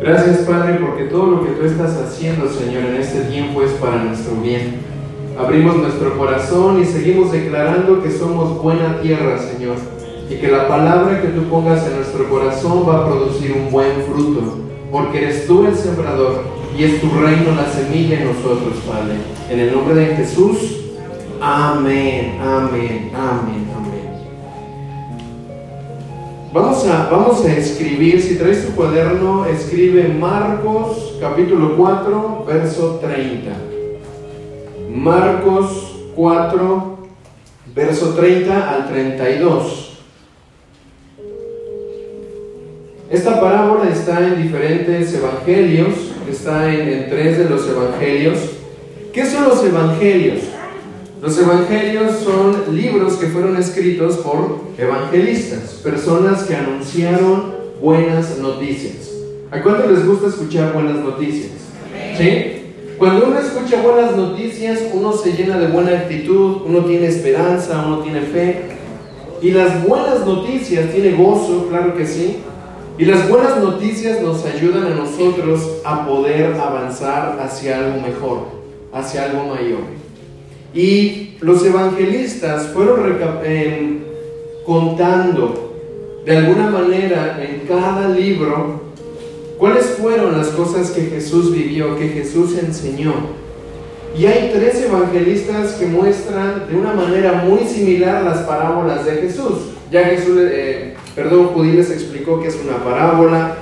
Gracias Padre porque todo lo que tú estás haciendo Señor en este tiempo es para nuestro bien. Abrimos nuestro corazón y seguimos declarando que somos buena tierra Señor y que la palabra que tú pongas en nuestro corazón va a producir un buen fruto porque eres tú el sembrador y es tu reino la semilla en nosotros Padre. En el nombre de Jesús, amén, amén, amén. Vamos a, vamos a escribir, si traes tu cuaderno, escribe Marcos capítulo 4, verso 30. Marcos 4, verso 30 al 32. Esta parábola está en diferentes evangelios, está en, en tres de los evangelios. ¿Qué son los evangelios? Los evangelios son libros que fueron escritos por evangelistas, personas que anunciaron buenas noticias. ¿A cuánto les gusta escuchar buenas noticias? ¿Sí? Cuando uno escucha buenas noticias, uno se llena de buena actitud, uno tiene esperanza, uno tiene fe. Y las buenas noticias tiene gozo, claro que sí. Y las buenas noticias nos ayudan a nosotros a poder avanzar hacia algo mejor, hacia algo mayor. Y los evangelistas fueron eh, contando de alguna manera en cada libro cuáles fueron las cosas que Jesús vivió, que Jesús enseñó. Y hay tres evangelistas que muestran de una manera muy similar las parábolas de Jesús. Ya Jesús, eh, perdón, Judí les explicó que es una parábola,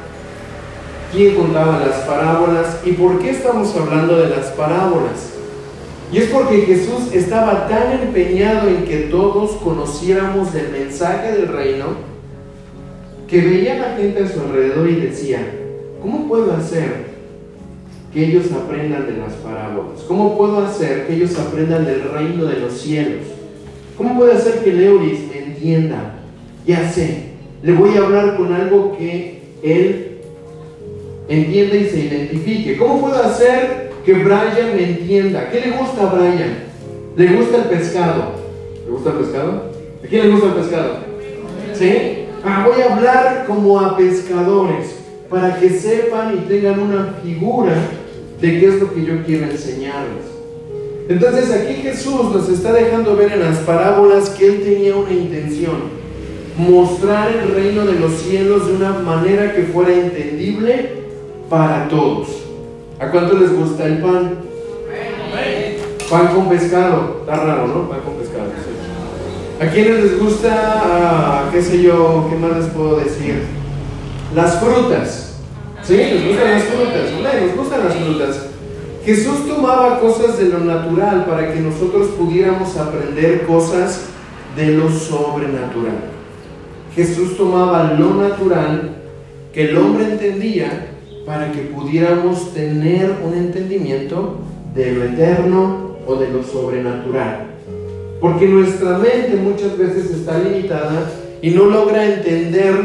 quién contaba las parábolas y por qué estamos hablando de las parábolas. Y es porque Jesús estaba tan empeñado en que todos conociéramos el mensaje del reino, que veía a la gente a su alrededor y decía, ¿cómo puedo hacer que ellos aprendan de las parábolas? ¿Cómo puedo hacer que ellos aprendan del reino de los cielos? ¿Cómo puedo hacer que Leuris entienda? Ya sé, le voy a hablar con algo que él entienda y se identifique. ¿Cómo puedo hacer que Brian me entienda. ¿Qué le gusta a Brian? Le gusta el pescado. ¿Le gusta el pescado? ¿A quién le gusta el pescado? ¿Sí? Ah, voy a hablar como a pescadores para que sepan y tengan una figura de qué es lo que yo quiero enseñarles. Entonces aquí Jesús nos está dejando ver en las parábolas que él tenía una intención, mostrar el reino de los cielos de una manera que fuera entendible para todos. ¿A cuánto les gusta el pan? Pan con pescado. Está raro, ¿no? Pan con pescado. ¿A quiénes les gusta, ah, qué sé yo, qué más les puedo decir? Las frutas. ¿Sí? ¿Les gustan las frutas? ¿No? ¿Les gustan las frutas? Jesús tomaba cosas de lo natural para que nosotros pudiéramos aprender cosas de lo sobrenatural. Jesús tomaba lo natural que el hombre entendía para que pudiéramos tener un entendimiento de lo eterno o de lo sobrenatural. Porque nuestra mente muchas veces está limitada y no logra entender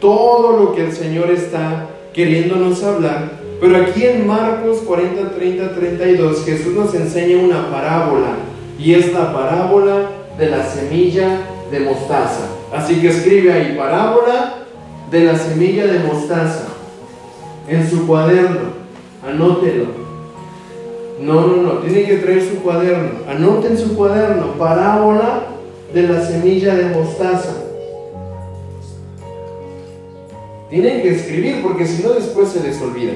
todo lo que el Señor está queriéndonos hablar. Pero aquí en Marcos 40, 30, 32 Jesús nos enseña una parábola y es la parábola de la semilla de mostaza. Así que escribe ahí parábola de la semilla de mostaza en su cuaderno, anótelo. No, no, no, tiene que traer su cuaderno. Anoten su cuaderno, parábola de la semilla de mostaza. Tienen que escribir porque si no después se les olvida.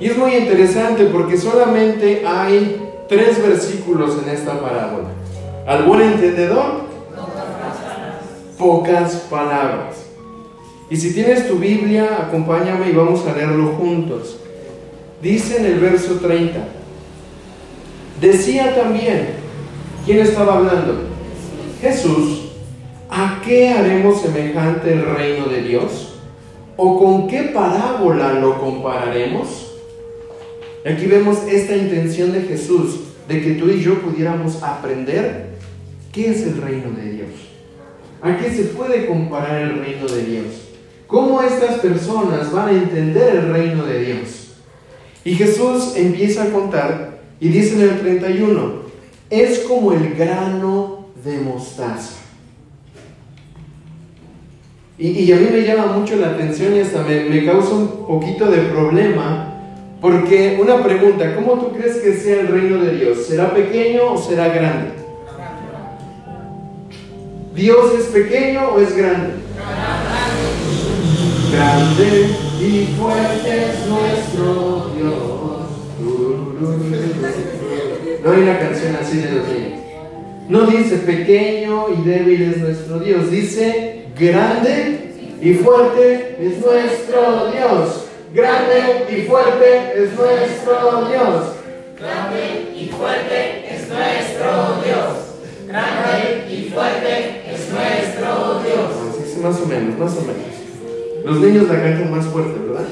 Y es muy interesante porque solamente hay tres versículos en esta parábola. Al buen entendedor, pocas palabras. Y si tienes tu Biblia, acompáñame y vamos a leerlo juntos. Dice en el verso 30, decía también, ¿quién estaba hablando? Jesús, ¿a qué haremos semejante el reino de Dios? ¿O con qué parábola lo compararemos? Aquí vemos esta intención de Jesús de que tú y yo pudiéramos aprender qué es el reino de Dios. ¿A qué se puede comparar el reino de Dios? ¿Cómo estas personas van a entender el reino de Dios? Y Jesús empieza a contar y dice en el 31, es como el grano de mostaza. Y, a mí me llama mucho la atención y hasta me, me causa un poquito de problema porque una pregunta, ¿cómo tú crees que sea el reino de Dios? ¿Será pequeño o será grande? ¿Dios es pequeño o es grande? Grande y fuerte es nuestro Dios. No hay una canción así de los niños. No dice pequeño y débil es nuestro Dios, dice grande y fuerte es nuestro Dios. Grande y fuerte es nuestro Dios. Grande y fuerte es nuestro Dios. Grande y fuerte es nuestro Dios. más o menos, más o menos. Los niños la cantan más fuerte, ¿verdad?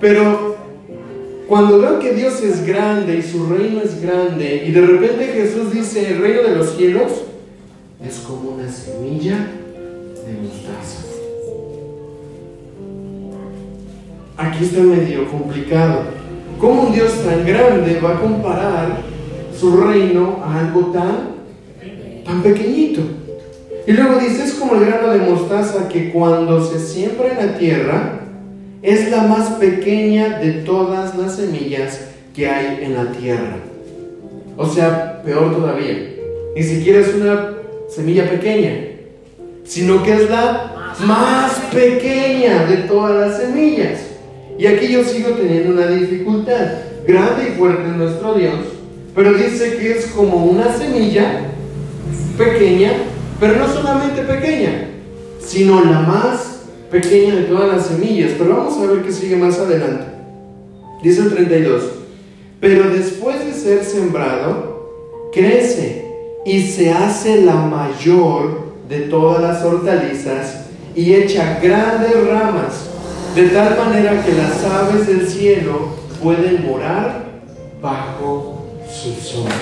Pero cuando veo que Dios es grande y su reino es grande, y de repente Jesús dice, el reino de los cielos es como una semilla de mostaza. aquí está medio complicado. ¿Cómo un Dios tan grande va a comparar su reino a algo tan, tan pequeñito? Y luego dice, es como el grano de mostaza que cuando se siembra en la tierra es la más pequeña de todas las semillas que hay en la tierra. O sea, peor todavía. Ni siquiera es una semilla pequeña, sino que es la más pequeña de todas las semillas. Y aquí yo sigo teniendo una dificultad. Grande y fuerte es nuestro Dios, pero dice que es como una semilla pequeña, pero no solamente pequeña, sino la más pequeña de todas las semillas. Pero vamos a ver qué sigue más adelante. Dice el 32, pero después de ser sembrado, crece y se hace la mayor de todas las hortalizas y echa grandes ramas de tal manera que las aves del cielo pueden morar bajo su sombra.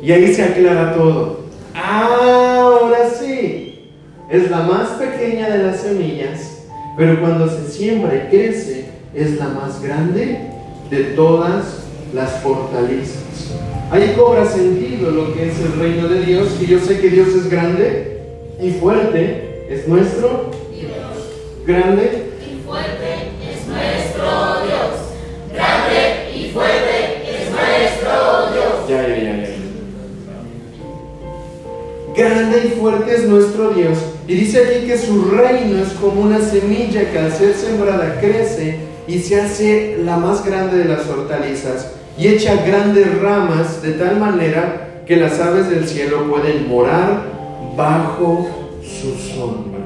Y ahí se aclara todo. Ahora sí, es la más pequeña de las semillas, pero cuando se siembra y crece, es la más grande de todas las fortalezas. Ahí cobra sentido lo que es el reino de Dios, y yo sé que Dios es grande y fuerte, es nuestro grande Grande y fuerte es nuestro Dios. Y dice aquí que su reino es como una semilla que al ser sembrada crece y se hace la más grande de las hortalizas y echa grandes ramas de tal manera que las aves del cielo pueden morar bajo su sombra.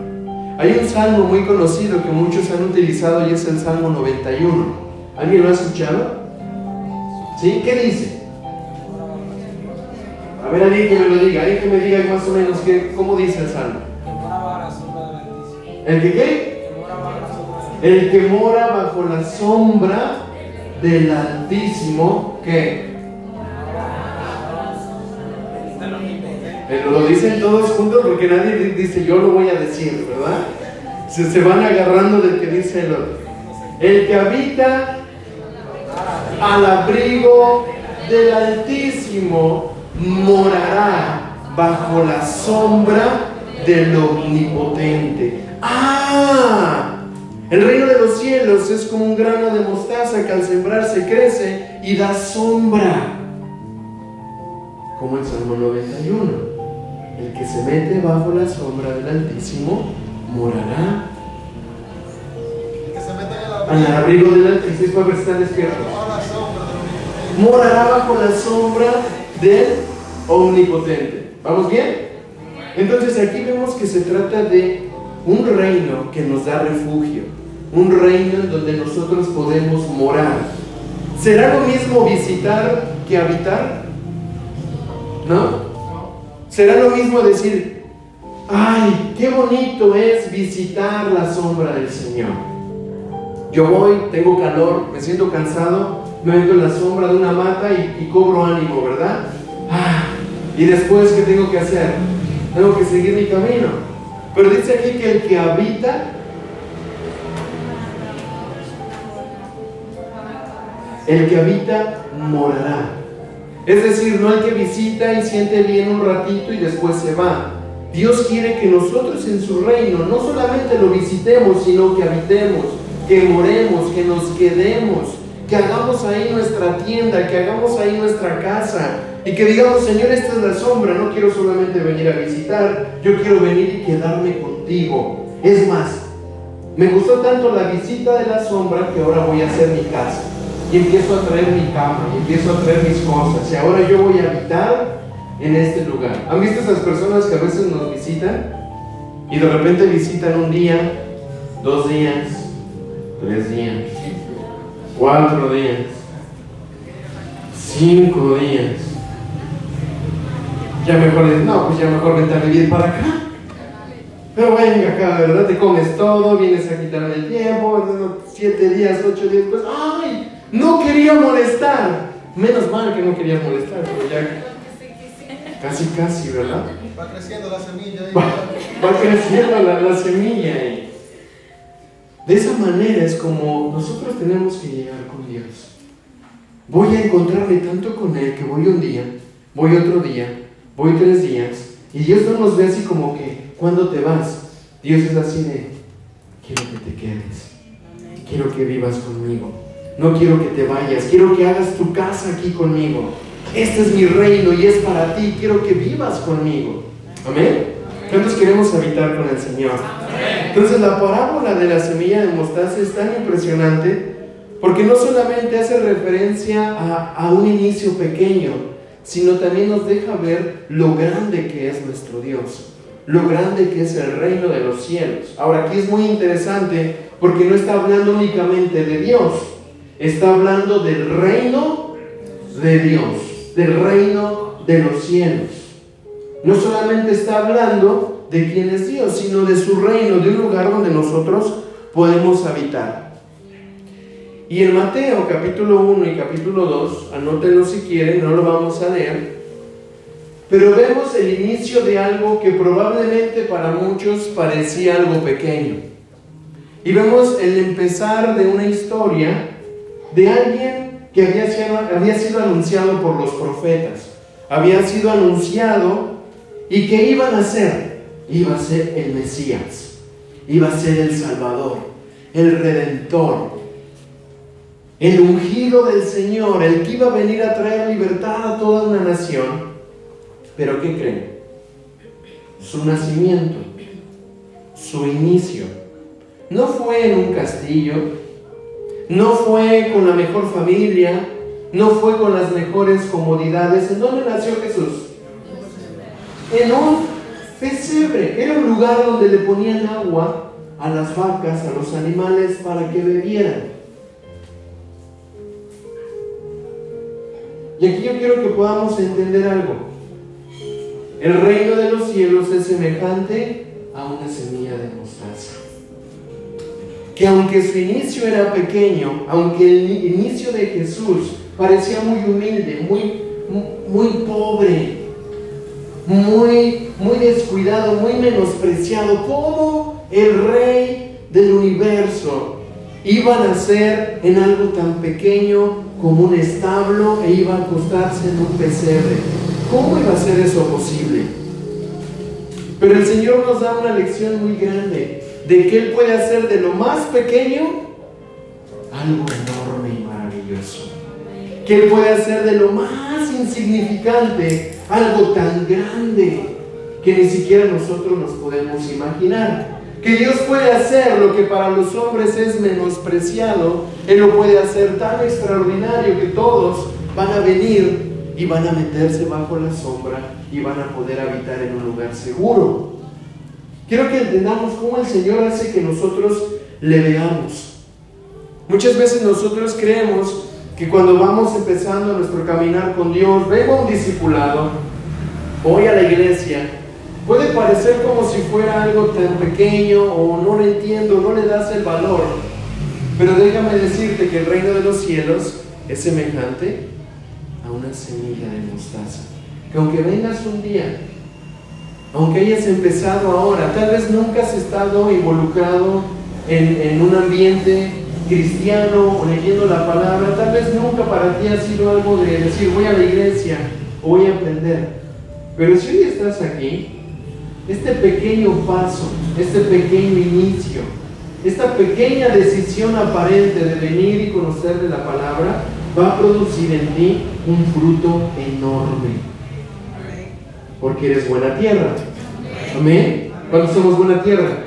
Hay un salmo muy conocido que muchos han utilizado y es el Salmo 91. ¿Alguien lo ha escuchado? ¿Sí? ¿Qué dice? A ver, alguien que me lo diga, alguien que me diga más o menos qué, cómo dice el Salmo. ¿El que qué? El que mora bajo la sombra del Altísimo, ¿qué? lo dicen todos juntos porque nadie dice yo lo voy a decir, ¿verdad? Se, se van agarrando del que dice el otro. El que habita al abrigo del Altísimo morará bajo la sombra del Omnipotente. ¡Ah! El reino de los cielos es como un grano de mostaza que al sembrarse crece y da sombra. Como el Salmo 91. El que se mete bajo la sombra del Altísimo morará. Al abrigo del Altísimo, a ver si despiertos. Morará bajo la sombra del Omnipotente. ¿Vamos bien? Entonces aquí vemos que se trata de un reino que nos da refugio, un reino en donde nosotros podemos morar. ¿Será lo mismo visitar que habitar? ¿No? Será lo mismo decir, ay, qué bonito es visitar la sombra del Señor. Yo voy, tengo calor, me siento cansado, me meto en la sombra de una mata y, cobro ánimo, ¿verdad? Ah, y después, ¿qué tengo que hacer? Tengo que seguir mi camino. Pero dice aquí que el que habita el que habita morará. Es decir, no el que visita y siente bien un ratito y después se va. Dios quiere que nosotros en su reino no solamente lo visitemos, sino que habitemos, que moremos, que nos quedemos, que hagamos ahí nuestra tienda, que hagamos ahí nuestra casa y que digamos, Señor, esta es la sombra, no quiero solamente venir a visitar, yo quiero venir y quedarme contigo. Es más, me gustó tanto la visita de la sombra que ahora voy a hacer mi casa y empiezo a traer mi cama y empiezo a traer mis cosas y ahora yo voy a habitar en este lugar. ¿Han visto esas personas que a veces nos visitan y de repente visitan un día, dos días, tres días, cuatro días, cinco días? Ya mejor no, pues ya mejor vente a vivir para acá. Pero venga acá, ¿verdad? Te comes todo, vienes a quitarme el tiempo, siete días, ocho días, pues, ¡ay! No quería molestar. Menos mal que no querías molestar, pero ya Casi, casi, ¿verdad? Va creciendo la semilla. Va, creciendo la, semilla. De esa manera es como nosotros tenemos que llegar con Dios. Voy a encontrarme tanto con Él que voy un día, voy otro día, voy tres días, y Dios no nos ve así como que, ¿cuándo te vas? Dios es así de, quiero que te quedes, quiero que vivas conmigo, no quiero que te vayas, quiero que hagas tu casa aquí conmigo este es mi reino y es para ti, quiero que vivas conmigo. Amén. ¿Cuántos queremos habitar con el Señor? Entonces la parábola de la semilla de mostaza es tan impresionante porque no solamente hace referencia a, a un inicio pequeño, sino también nos deja ver lo grande que es nuestro Dios, lo grande que es el reino de los cielos. Ahora aquí es muy interesante porque no está hablando únicamente de Dios, está hablando del reino de Dios del reino de los cielos. No solamente está hablando de quién es Dios, sino de su reino, de un lugar donde nosotros podemos habitar. Y en Mateo capítulo 1 y capítulo 2, anótenlo si quieren, no lo vamos a leer, pero vemos el inicio de algo que probablemente para muchos parecía algo pequeño. Y vemos el empezar de una historia de alguien que había sido, anunciado por los profetas. Había sido anunciado y que iban a ser, iba a ser el Mesías, iba a ser el Salvador, el Redentor, el ungido del Señor, el que iba a venir a traer libertad a toda una nación. Pero ¿qué creen? Su nacimiento, su inicio, no fue en un castillo, no fue con la mejor familia, no fue con las mejores comodidades. ¿En dónde nació Jesús? En un pesebre. Era un lugar donde le ponían agua a las vacas, a los animales para que bebieran. Y aquí yo quiero que podamos entender algo. El reino de los cielos es semejante a una semilla de mostaza que aunque su inicio era pequeño, aunque el inicio de Jesús parecía muy humilde, muy, muy pobre, muy, muy descuidado, muy menospreciado, como el rey del universo iba a nacer en algo tan pequeño como un establo e iba a acostarse en un pesebre. ¿Cómo iba a ser eso posible? Pero el Señor nos da una lección muy grande de que Él puede hacer de lo más pequeño algo enorme y maravilloso. Que Él puede hacer de lo más insignificante algo tan grande que ni siquiera nosotros nos podemos imaginar. Que Dios puede hacer lo que para los hombres es menospreciado, Él lo puede hacer tan extraordinario que todos van a venir y van a meterse bajo la sombra y van a poder habitar en un lugar seguro. Quiero que entendamos cómo el Señor hace que nosotros le veamos. Muchas veces nosotros creemos que cuando vamos empezando nuestro caminar con Dios, vengo a un discipulado, voy a la iglesia, puede parecer como si fuera algo tan pequeño o no lo entiendo, no le das el valor. Pero déjame decirte que el reino de los cielos es semejante a una semilla de mostaza. Que aunque vengas un día aunque hayas empezado ahora, tal vez nunca has estado involucrado en, un ambiente cristiano o leyendo la palabra, tal vez nunca para ti ha sido algo de decir voy a la iglesia o voy a aprender. Pero si hoy estás aquí, este pequeño paso, este pequeño inicio, esta pequeña decisión aparente de venir y conocer de la palabra va a producir en ti un fruto enorme. Porque eres buena tierra. Amén. ¿Cuántos somos buena tierra?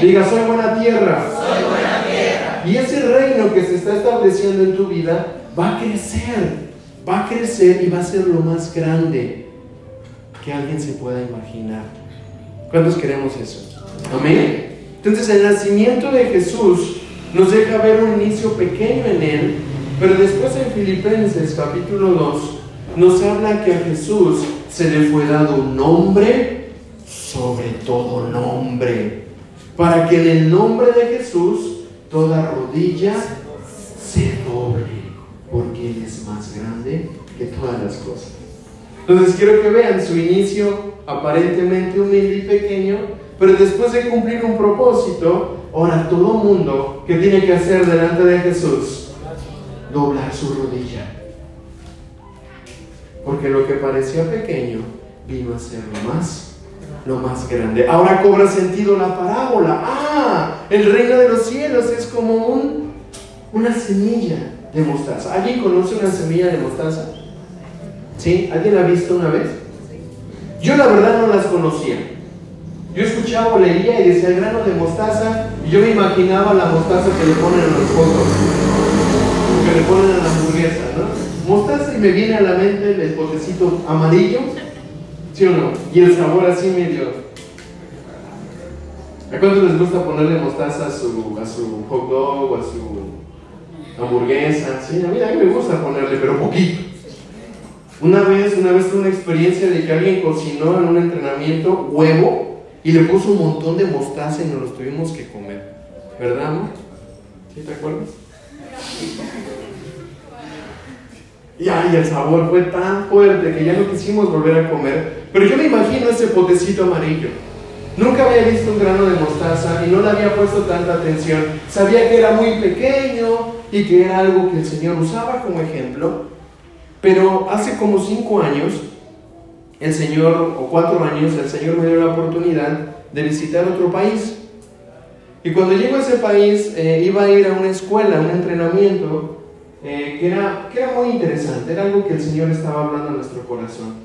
Diga, soy buena tierra. Soy buena tierra. Y ese reino que se está estableciendo en tu vida va a crecer. Va a crecer y va a ser lo más grande que alguien se pueda imaginar. ¿Cuántos queremos eso? Amén. Entonces el nacimiento de Jesús nos deja ver un inicio pequeño en él, pero después en Filipenses capítulo 2 nos habla que a Jesús se le fue dado un nombre sobre todo nombre, para que en el nombre de Jesús toda rodilla se doble, porque Él es más grande que todas las cosas. Entonces quiero que vean su inicio aparentemente humilde y pequeño, pero después de cumplir un propósito, ahora todo mundo que tiene que hacer delante de Jesús, doblar su rodilla. Porque lo que parecía pequeño vino a ser lo más, lo más grande. Ahora cobra sentido la parábola. Ah, el reino de los cielos es como un, una semilla de mostaza. ¿Alguien conoce una semilla de mostaza? ¿Sí? ¿Alguien la ha visto una vez? Yo la verdad no las conocía. Yo escuchaba o leía y decía el grano de mostaza y yo me imaginaba la mostaza que le ponen a los fotos, que le ponen a la hamburguesa, ¿no? Mostaza y me viene a la mente el potecito amarillo, ¿sí o no? Y el sabor así medio. ¿A cuántos les gusta ponerle mostaza a su, a su hot dog a su hamburguesa? Sí, a mí, a mí me gusta ponerle, pero poquito. Una vez, una vez tuve una experiencia de que alguien cocinó en un entrenamiento huevo y le puso un montón de mostaza y nos los tuvimos que comer. ¿Verdad, amor? ¿Sí te acuerdas? Y ay, el sabor fue tan fuerte que ya no quisimos volver a comer. Pero yo me imagino ese potecito amarillo. Nunca había visto un grano de mostaza y no le había puesto tanta atención. Sabía que era muy pequeño y que era algo que el Señor usaba como ejemplo. Pero hace como cinco años, el Señor, o cuatro años, el Señor me dio la oportunidad de visitar otro país. Y cuando llego a ese país, eh, iba a ir a una escuela, a un entrenamiento, eh, que, era, que era muy interesante, era algo que el Señor estaba hablando a nuestro corazón.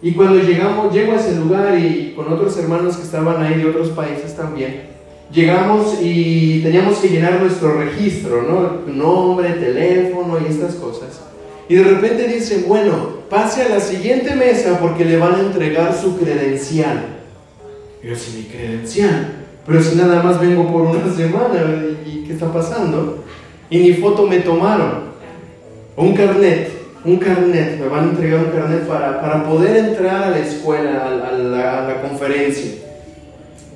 Y cuando llegamos, llego a ese lugar y con otros hermanos que estaban ahí de otros países también, llegamos y teníamos que llenar nuestro registro, ¿no? Nombre, teléfono y estas cosas. Y de repente dicen, bueno, pase a la siguiente mesa porque le van a entregar su credencial. Yo, mi credencial, pero si nada más vengo por una semana, ¿y qué está pasando? Y ni foto me tomaron. Un carnet, un carnet, me van a entregar un carnet para, para poder entrar a la escuela, a, a, la, a la conferencia.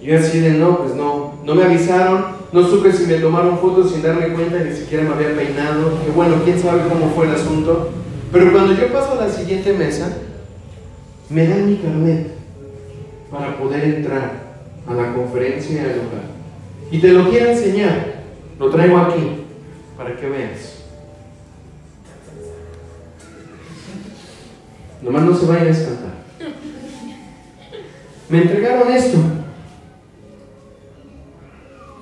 Y yo así de, no, pues no, no me avisaron, no supe si me tomaron fotos sin darme cuenta, ni siquiera me había peinado. Que bueno, quién sabe cómo fue el asunto. Pero cuando yo paso a la siguiente mesa, me dan mi carnet para poder entrar a la conferencia al lugar. Y te lo quiero enseñar. Lo traigo aquí para que veas. Nomás no se vayan a espantar. Me entregaron esto.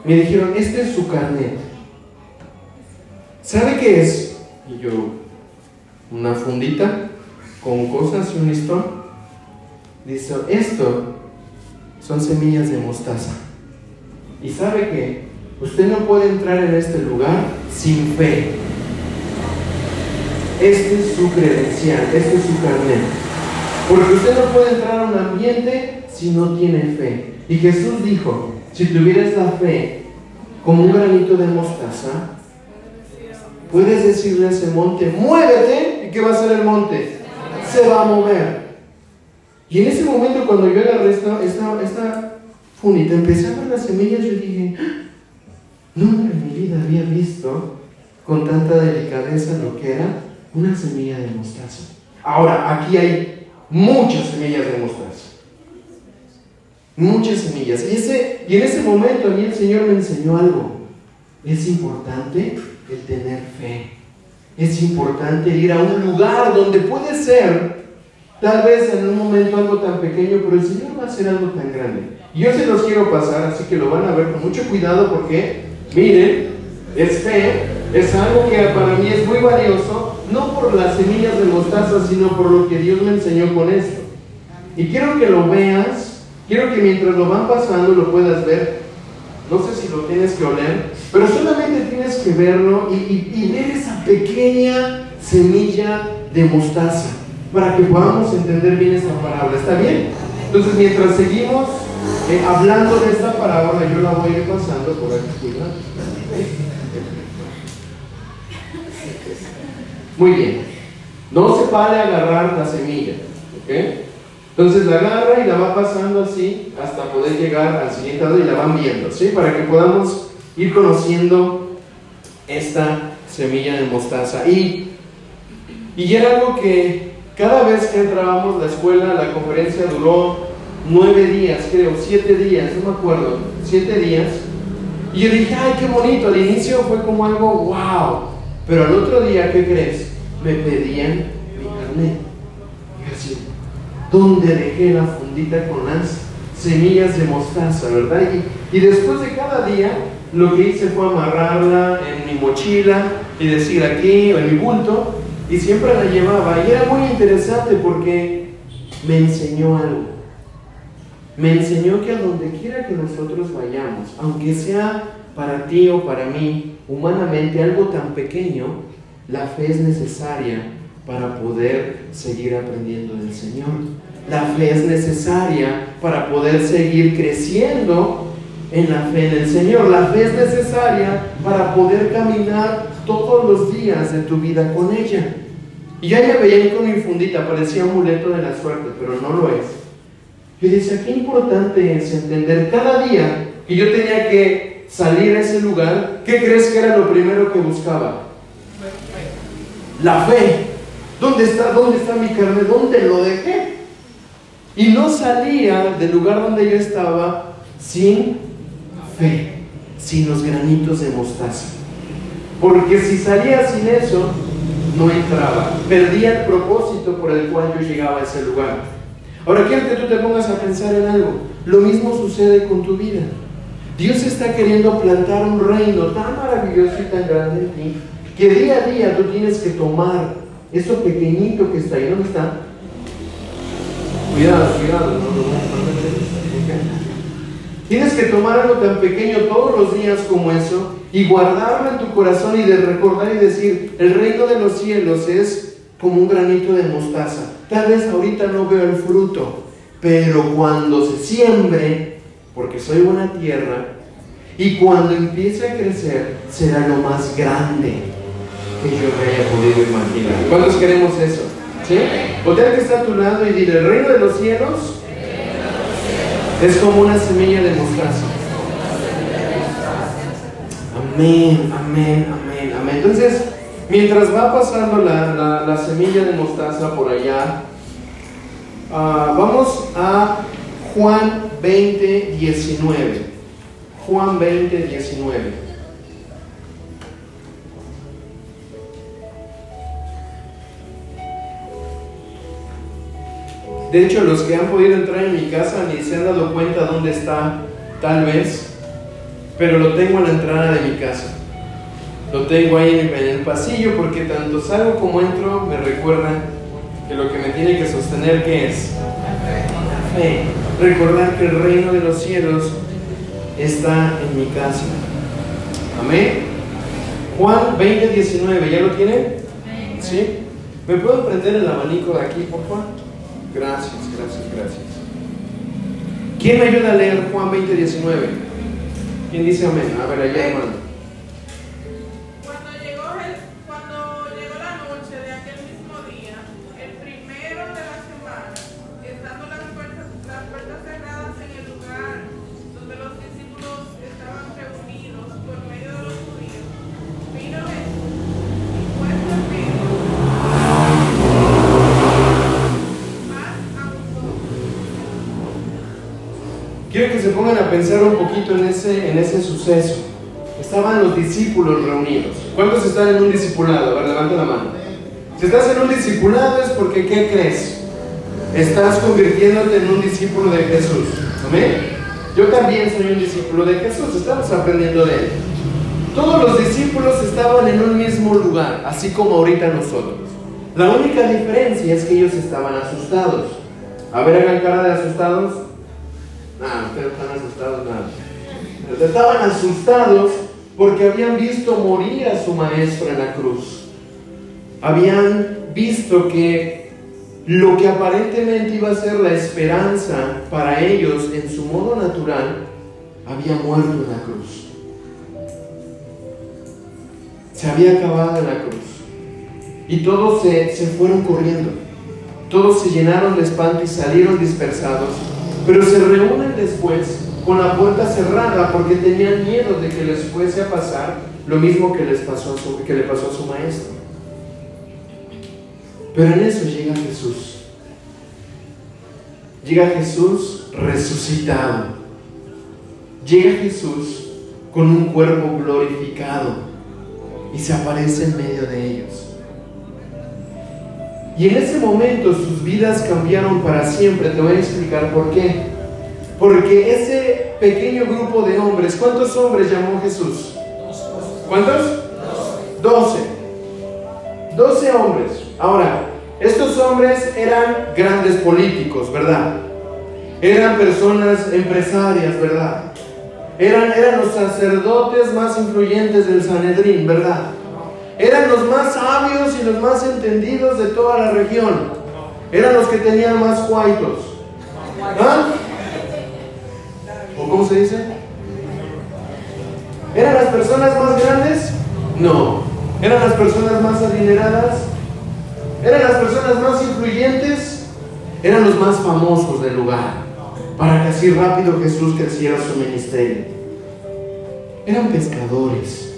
Me dijeron, este es su carnet. ¿Sabe qué es? Y yo, una fundita con cosas y un listón. Dice, esto son semillas de mostaza. ¿Y sabe qué? Usted no puede entrar en este lugar sin fe. Este es su credencial, este es su carnet. Porque usted no puede entrar a un ambiente si no tiene fe. Y Jesús dijo, si tuvieras la fe como un granito de mostaza, puedes decirle a ese monte, muévete, ¿y qué va a hacer el monte? Se va a mover. Y en ese momento cuando yo agarré esta, esta, esta funita, empecé a ver las semillas, yo dije, ¡Ah! nunca en mi vida había visto con tanta delicadeza lo que era una semilla de mostaza. Ahora, aquí hay muchas semillas de mostaza. Muchas semillas. Y, ese, y en ese momento a mí el Señor me enseñó algo. Es importante el tener fe. Es importante ir a un lugar donde puede ser Tal vez en un momento algo tan pequeño, pero el Señor va a hacer algo tan grande. Y yo se los quiero pasar, así que lo van a ver con mucho cuidado porque, miren, es fe, es algo que para mí es muy valioso, no por las semillas de mostaza, sino por lo que Dios me enseñó con esto. Y quiero que lo veas, quiero que mientras lo van pasando lo puedas ver. No sé si lo tienes que oler, pero solamente tienes que verlo y, ver esa pequeña semilla de mostaza para que podamos entender bien esta parábola. ¿Está bien? Entonces, mientras seguimos eh, hablando de esta parábola, yo la voy a ir pasando por aquí. Muy bien. No se vale agarrar la semilla. ¿ok? Entonces la agarra y la va pasando así hasta poder llegar al siguiente lado y la van viendo, ¿sí? Para que podamos ir conociendo esta semilla de mostaza. Y, y era algo que cada vez que entrábamos a la escuela, la conferencia duró nueve días, creo, siete días, no me acuerdo, siete días. Y yo dije, ay, qué bonito. Al inicio fue como algo, wow. Pero al otro día, ¿qué crees? Me pedían mi carnet. Y así, ¿dónde dejé la fundita con las semillas de mostaza, verdad? Y, y después de cada día, lo que hice fue amarrarla en mi mochila y decir aquí, o en mi bulto, y siempre la llevaba. Y era muy interesante porque me enseñó algo. Me enseñó que a donde quiera que nosotros vayamos, aunque sea para ti o para mí, humanamente algo tan pequeño, la fe es necesaria para poder seguir aprendiendo del Señor. La fe es necesaria para poder seguir creciendo en la fe en el Señor. La fe es necesaria para poder caminar todos los días de tu vida con ella. Y yo ya veía con mi fundita, parecía amuleto de la suerte, pero no lo es. Yo decía, qué importante es entender cada día que yo tenía que salir a ese lugar, ¿qué crees que era lo primero que buscaba? La fe. ¿Dónde está, dónde está mi carne? ¿Dónde lo dejé? Y no salía del lugar donde yo estaba sin fe, sin los granitos de mostaza. Porque si salía sin eso, no entraba. Perdía el propósito por el cual yo llegaba a ese lugar. Ahora quiero que tú te pongas a pensar en algo. Lo mismo sucede con tu vida. Dios está queriendo plantar un reino tan maravilloso y tan grande en ti que día a día tú tienes que tomar eso pequeñito que está ahí. ¿Dónde está? Cuidado, cuidado. No, Tienes que tomar algo tan pequeño todos los días como eso y guardarlo en tu corazón y de recordar y decir, el reino de los cielos es como un granito de mostaza. Tal vez ahorita no veo el fruto, pero cuando se siembre, porque soy buena tierra, y cuando empiece a crecer, será lo más grande que yo me haya podido imaginar. ¿Cuántos queremos eso? ¿Sí? O que está a tu lado y dile, el reino de los cielos es como una semilla de mostaza. Amén, amén, amén, amén. Entonces, mientras va pasando la, semilla de mostaza por allá, ah, vamos a Juan 20, 19. Juan 20, 19. De hecho, los que han podido entrar en mi casa ni se han dado cuenta dónde está, tal vez pero lo tengo a la entrada de mi casa. Lo tengo ahí en el, pasillo porque tanto salgo como entro me recuerda que lo que me tiene que sostener que es la fe. Recordar que el reino de los cielos está en mi casa. Amén. Juan 20, 19, ¿ya lo tienen? ¿Sí? ¿Me puedo prender el abanico de aquí, por favor? Gracias, gracias, gracias. ¿Quién me ayuda a leer Juan 20, 19? ¿Quién dice amén? A ver, allá hermano. Pensar un poquito en ese, en ese suceso. Estaban los discípulos reunidos. ¿Cuántos están en un discipulado? A ver, levanta la mano. Si estás en un discipulado es porque, ¿qué crees? estás convirtiéndote en un discípulo de Jesús. Amén. Yo también soy un discípulo de Jesús, estamos aprendiendo de él. Todos los discípulos estaban en un mismo lugar, así como ahorita nosotros. La única diferencia es que ellos estaban asustados. A ver, hagan cara de asustados. Nada, ustedes están asustados, nada. estaban asustados porque habían visto morir a su maestro en la cruz. Habían visto que lo que aparentemente iba a ser la esperanza para ellos en su modo natural, había muerto en la cruz. Se había acabado en la cruz. Y todos se, se fueron corriendo. Todos se llenaron de espanto y salieron dispersados. Pero se reúnen después con la puerta cerrada porque tenían miedo de que les fuese a pasar lo mismo que, les pasó que le pasó a su maestro. Pero en eso llega Jesús. Llega Jesús resucitado. Llega Jesús con un cuerpo glorificado y se aparece en medio de ellos. Y en ese momento sus vidas cambiaron para siempre. Te voy a explicar por qué. Porque ese pequeño grupo de hombres, ¿cuántos hombres llamó Jesús? ¿Cuántos? Doce. Doce hombres. Ahora, estos hombres eran grandes políticos, ¿verdad? Eran personas empresarias, ¿verdad? Eran, eran los sacerdotes más influyentes del Sanedrín, ¿verdad? Eran los más sabios y los más entendidos de toda la región. Eran los que tenían más cuaitos. ¿Ah? ¿O cómo se dice? ¿Eran las personas más grandes? No. ¿Eran las personas más adineradas? ¿Eran las personas más influyentes? Eran los más famosos del lugar, para que así rápido Jesús creciera su ministerio. Eran pescadores,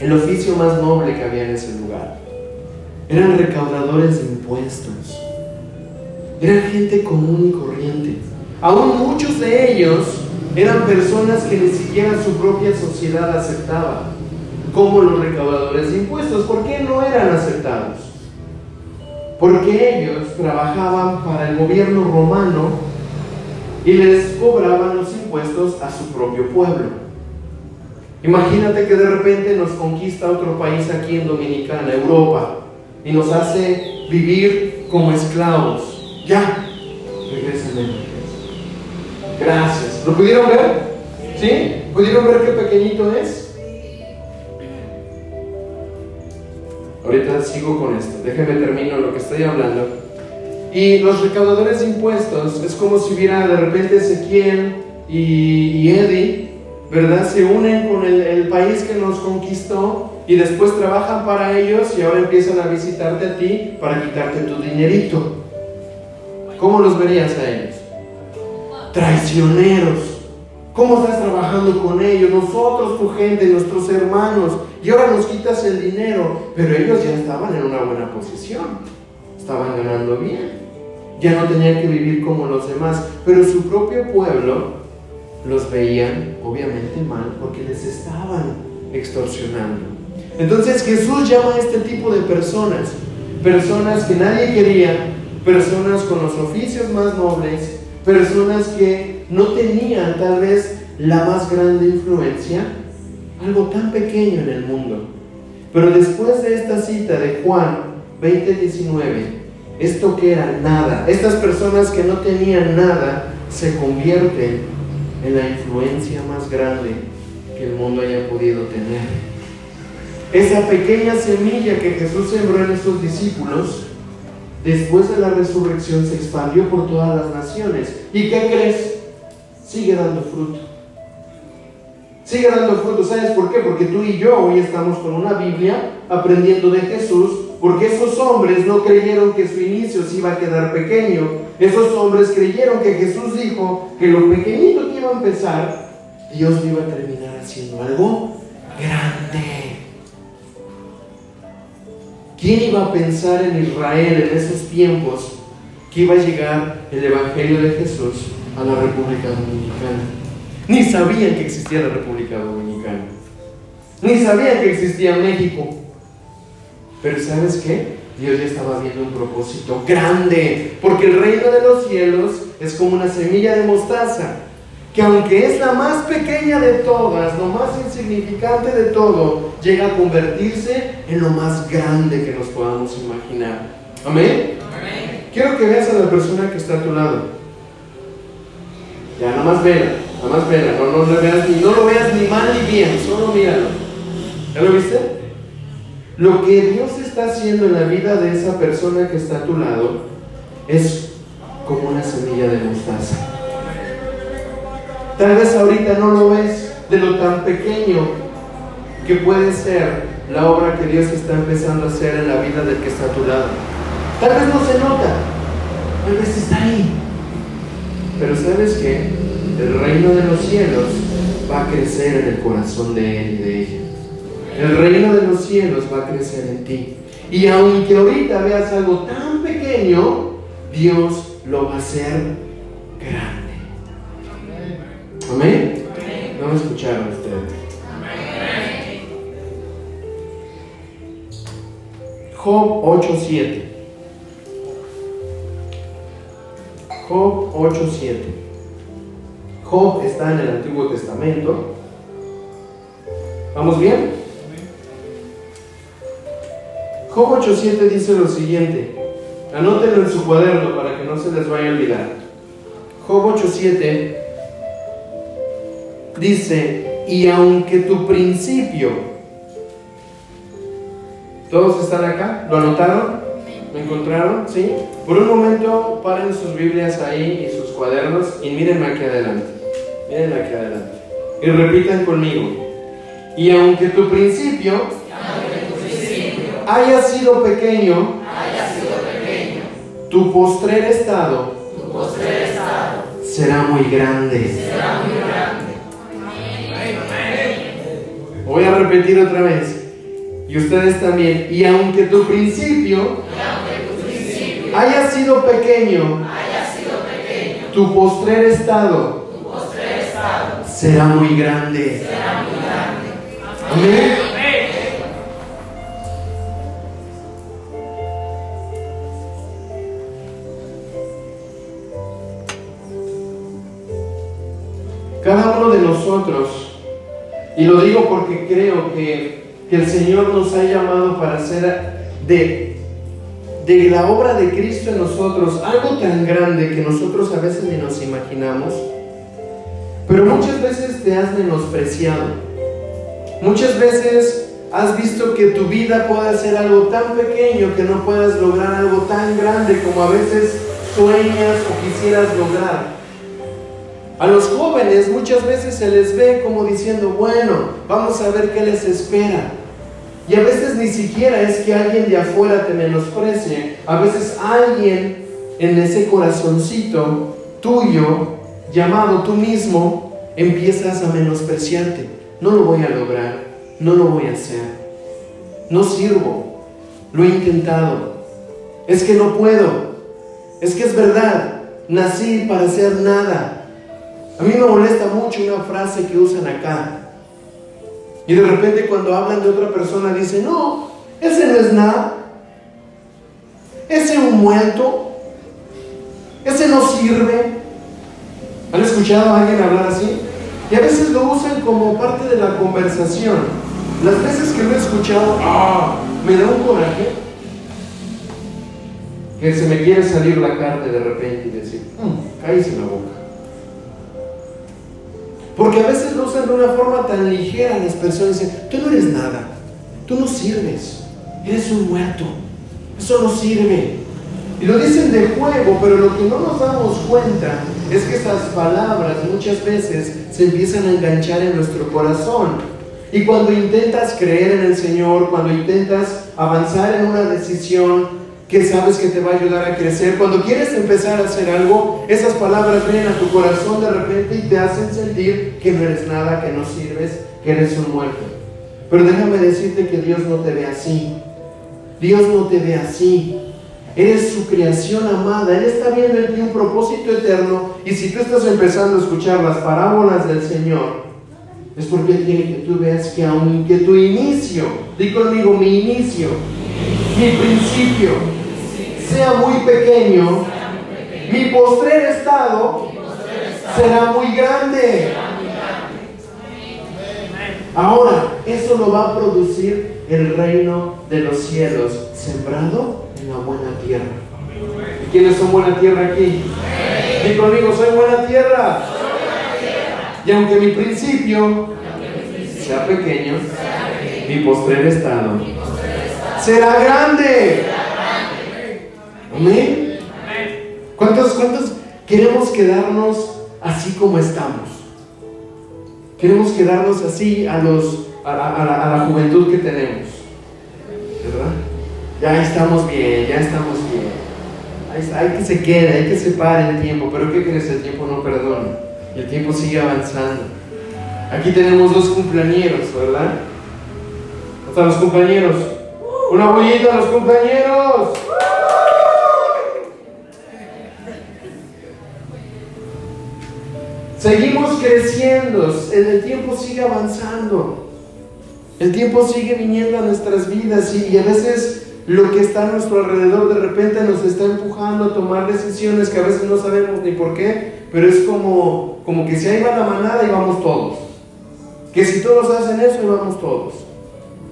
el oficio más noble que había en ese lugar. Eran recaudadores de impuestos. Eran gente común y corriente. Aún muchos de ellos eran personas que ni siquiera su propia sociedad aceptaba, como los recaudadores de impuestos. ¿Por qué no eran aceptados? porque ellos trabajaban para el gobierno romano y les cobraban los impuestos a su propio pueblo. Imagínate que de repente nos conquista otro país aquí en Dominicana, Europa, y nos hace vivir como esclavos. Ya, regresen. Gracias. ¿Lo pudieron ver? ¿Sí? ¿Pudieron ver qué pequeñito es? Ahorita sigo con esto, déjenme termino lo que estoy hablando. Y los recaudadores de impuestos es como si hubiera de repente Ezequiel y, Eddie, ¿verdad? Se unen con el, país que nos conquistó y después trabajan para ellos y ahora empiezan a visitarte a ti para quitarte tu dinerito. ¿Cómo los verías a ellos? Traicioneros. ¿Cómo estás trabajando con ellos? Nosotros, tu gente, nuestros hermanos. Y ahora nos quitas el dinero. Pero ellos ya estaban en una buena posición. Estaban ganando bien. Ya no tenían que vivir como los demás. Pero su propio pueblo los veían obviamente mal porque les estaban extorsionando. Entonces Jesús llama a este tipo de personas. Personas que nadie quería. Personas con los oficios más nobles personas que no tenían tal vez la más grande influencia, algo tan pequeño en el mundo. Pero después de esta cita de Juan 20:19, esto que era nada, estas personas que no tenían nada, se convierten en la influencia más grande que el mundo haya podido tener. Esa pequeña semilla que Jesús sembró en estos discípulos, después de la resurrección se expandió por todas las naciones. ¿Y qué crees? Sigue dando fruto. Sigue dando fruto. ¿Sabes por qué? Porque tú y yo hoy estamos con una Biblia aprendiendo de Jesús, porque esos hombres no creyeron que su inicio se iba a quedar pequeño. Esos hombres creyeron que Jesús dijo que lo pequeñito que empezar, Dios iba a terminar haciendo algo grande. ¿Quién iba a pensar en Israel en esos tiempos que iba a llegar el Evangelio de Jesús a la República Dominicana? Ni sabían que existía la República Dominicana. Ni sabían que existía México. Pero ¿sabes qué? Dios ya estaba viendo un propósito grande, porque el reino de los cielos es como una semilla de mostaza, que aunque es la más pequeña de todas, lo más insignificante de todo, llega a convertirse en lo más grande que nos podamos imaginar. Amén. Quiero que veas a la persona que está a tu lado. Ya, nada más vela, nada más vela, no, no, no, veas, no lo veas ni mal ni bien, solo míralo. ¿Ya lo viste? Lo que Dios está haciendo en la vida de esa persona que está a tu lado es como una semilla de mostaza. Tal vez ahorita no lo ves de lo tan pequeño que puede ser la obra que Dios está empezando a hacer en la vida del que está a tu lado. Tal vez no se nota, tal vez está ahí. Pero sabes que el reino de los cielos va a crecer en el corazón de él y de ella. El reino de los cielos va a crecer en ti. Y aunque ahorita veas algo tan pequeño, Dios lo va a hacer grande. Amén. No me escucharon ustedes. Job 8:7. Job 8:7. Job está en el Antiguo Testamento. ¿Vamos bien? Job 8.7 dice lo siguiente. Anótenlo en su cuaderno para que no se les vaya a olvidar. Job 8.7 dice, y aunque tu principio, ¿todos están acá? ¿Lo anotaron? ¿Me encontraron? ¿Sí? Por un momento paren sus Biblias ahí y sus cuadernos y mírenme aquí adelante. Mírenme aquí adelante. Y repitan conmigo. Y aunque tu principio haya sido pequeño, tu postrer estado, será muy grande. Voy a repetir otra vez. Y ustedes también. Y aunque tu principio, haya, sido pequeño, tu postrer estado, será muy grande. Amén. Cada uno de nosotros, y lo digo porque creo que, el Señor nos ha llamado para hacer de, de la obra de Cristo en nosotros algo tan grande que nosotros a veces ni nos imaginamos, pero muchas veces te has menospreciado. Muchas veces has visto que tu vida puede ser algo tan pequeño que no puedas lograr algo tan grande como a veces sueñas o quisieras lograr. A los jóvenes muchas veces se les ve como diciendo, bueno, vamos a ver qué les espera. Y a veces ni siquiera es que alguien de afuera te menosprecie. A veces alguien en ese corazoncito tuyo, llamado tú mismo, empiezas a menospreciarte. No lo voy a lograr, no lo voy a hacer. No sirvo, lo he intentado. Es que no puedo. Es que es verdad, nací para hacer nada. A mí me molesta mucho una frase que usan acá. Y de repente cuando hablan de otra persona dicen, no, ese no es nada. Ese es un muerto. Ese no sirve. ¿Han escuchado a alguien hablar así? Y a veces lo usan como parte de la conversación. Las veces que lo he escuchado, ¡ah! me da un coraje. Que se me quiere salir la carne de repente y decir, mmm, la boca. Porque a veces lo usan de una forma tan ligera las personas dicen, tú no eres nada, tú no sirves, eres un muerto, eso no sirve. Y lo dicen de juego, pero lo que no nos damos cuenta es que esas palabras muchas veces se empiezan a enganchar en nuestro corazón. Y cuando intentas creer en el Señor, cuando intentas avanzar en una decisión, que sabes que te va a ayudar a crecer. Cuando quieres empezar a hacer algo, esas palabras vienen a tu corazón de repente y te hacen sentir que no eres nada, que no sirves, que eres un muerto. Pero déjame decirte que Dios no te ve así. Dios no te ve así. Eres su creación amada. Él está viendo en ti un propósito eterno. Y si tú estás empezando a escuchar las parábolas del Señor, es porque Él quiere que tú veas que aunque tu inicio, di conmigo mi inicio, mi principio sea muy pequeño, mi postrer estado será muy grande. Ahora, eso lo va a producir el reino de los cielos, sembrado en la buena tierra. ¿Y quiénes son buena tierra aquí? Y conmigo, soy buena tierra. Y aunque mi principio sea pequeño, mi postrer estado será grande. Amén. ¿Cuántos, cuántos queremos quedarnos así como estamos? Queremos quedarnos así a, los, a, la, juventud que tenemos. ¿Verdad? Ya estamos bien, ya estamos bien. Hay, que se quede, hay que se pare el tiempo. Pero ¿qué crees? El tiempo no perdona. Y el tiempo sigue avanzando. Aquí tenemos dos cumpleaños, ¿verdad? Hasta los compañeros. Una bullita a los compañeros. Seguimos creciendo, el tiempo sigue avanzando, el tiempo sigue viniendo a nuestras vidas y, a veces lo que está a nuestro alrededor de repente nos está empujando a tomar decisiones que a veces no sabemos ni por qué, pero es como, como que si ahí va la manada y vamos todos. Que si todos hacen eso y vamos todos.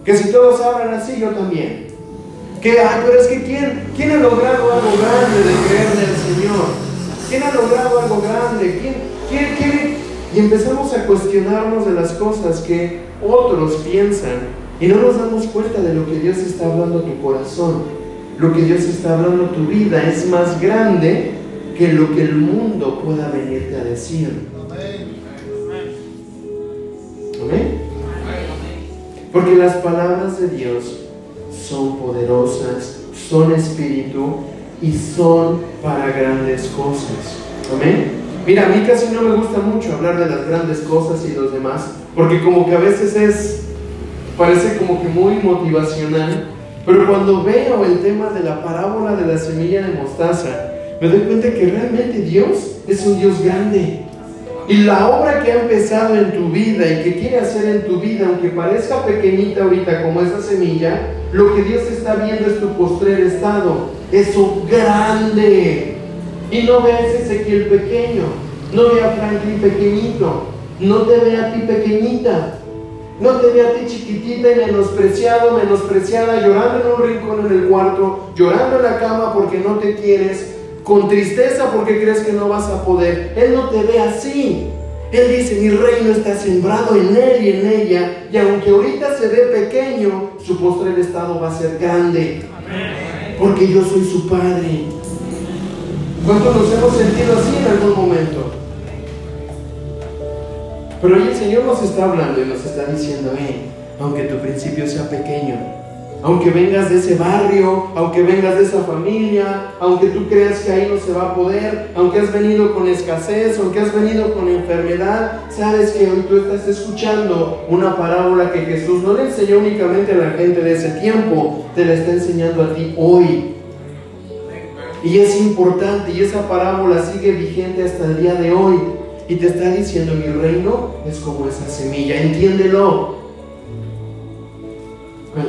Que si todos hablan así, yo también. Que, ay, pero es que ¿quién, ¿quién ha logrado algo grande de creer en el Señor? ¿Quién ha logrado algo grande? ¿Quién, y empezamos a cuestionarnos de las cosas que otros piensan y no nos damos cuenta de lo que Dios está hablando a tu corazón. Lo que Dios está hablando a tu vida es más grande que lo que el mundo pueda venirte a decir. Amén. Porque las palabras de Dios son poderosas, son espíritu y son para grandes cosas. Amén. Mira, a mí casi no me gusta mucho hablar de las grandes cosas y los demás, porque como que a veces es, parece como que muy motivacional, pero cuando veo el tema de la parábola de la semilla de mostaza, me doy cuenta que realmente Dios es un Dios grande. Y la obra que ha empezado en tu vida y que quiere hacer en tu vida, aunque parezca pequeñita ahorita como esa semilla, lo que Dios está viendo es tu postrer estado. Eso grande. Y no veas Ezequiel pequeño, no ve a Franklin pequeñito, no te ve a ti pequeñita, no te ve a ti chiquitita y menospreciado, menospreciada, llorando en un rincón en el cuarto, llorando en la cama porque no te quieres, con tristeza porque crees que no vas a poder. Él no te ve así. Él dice, mi reino está sembrado en él y en ella, y aunque ahorita se ve pequeño, su postre estado va a ser grande, porque yo soy su padre. ¿Cuántos nos hemos sentido así en algún momento? Pero hoy el Señor nos está hablando y nos está diciendo, hey, aunque tu principio sea pequeño, aunque vengas de ese barrio, aunque vengas de esa familia, aunque tú creas que ahí no se va a poder, aunque has venido con escasez, aunque has venido con enfermedad, sabes que hoy tú estás escuchando una parábola que Jesús no le enseñó únicamente a la gente de ese tiempo, te la está enseñando a ti hoy. Y es importante y esa parábola sigue vigente hasta el día de hoy. Y te está diciendo, mi reino es como esa semilla, entiéndelo.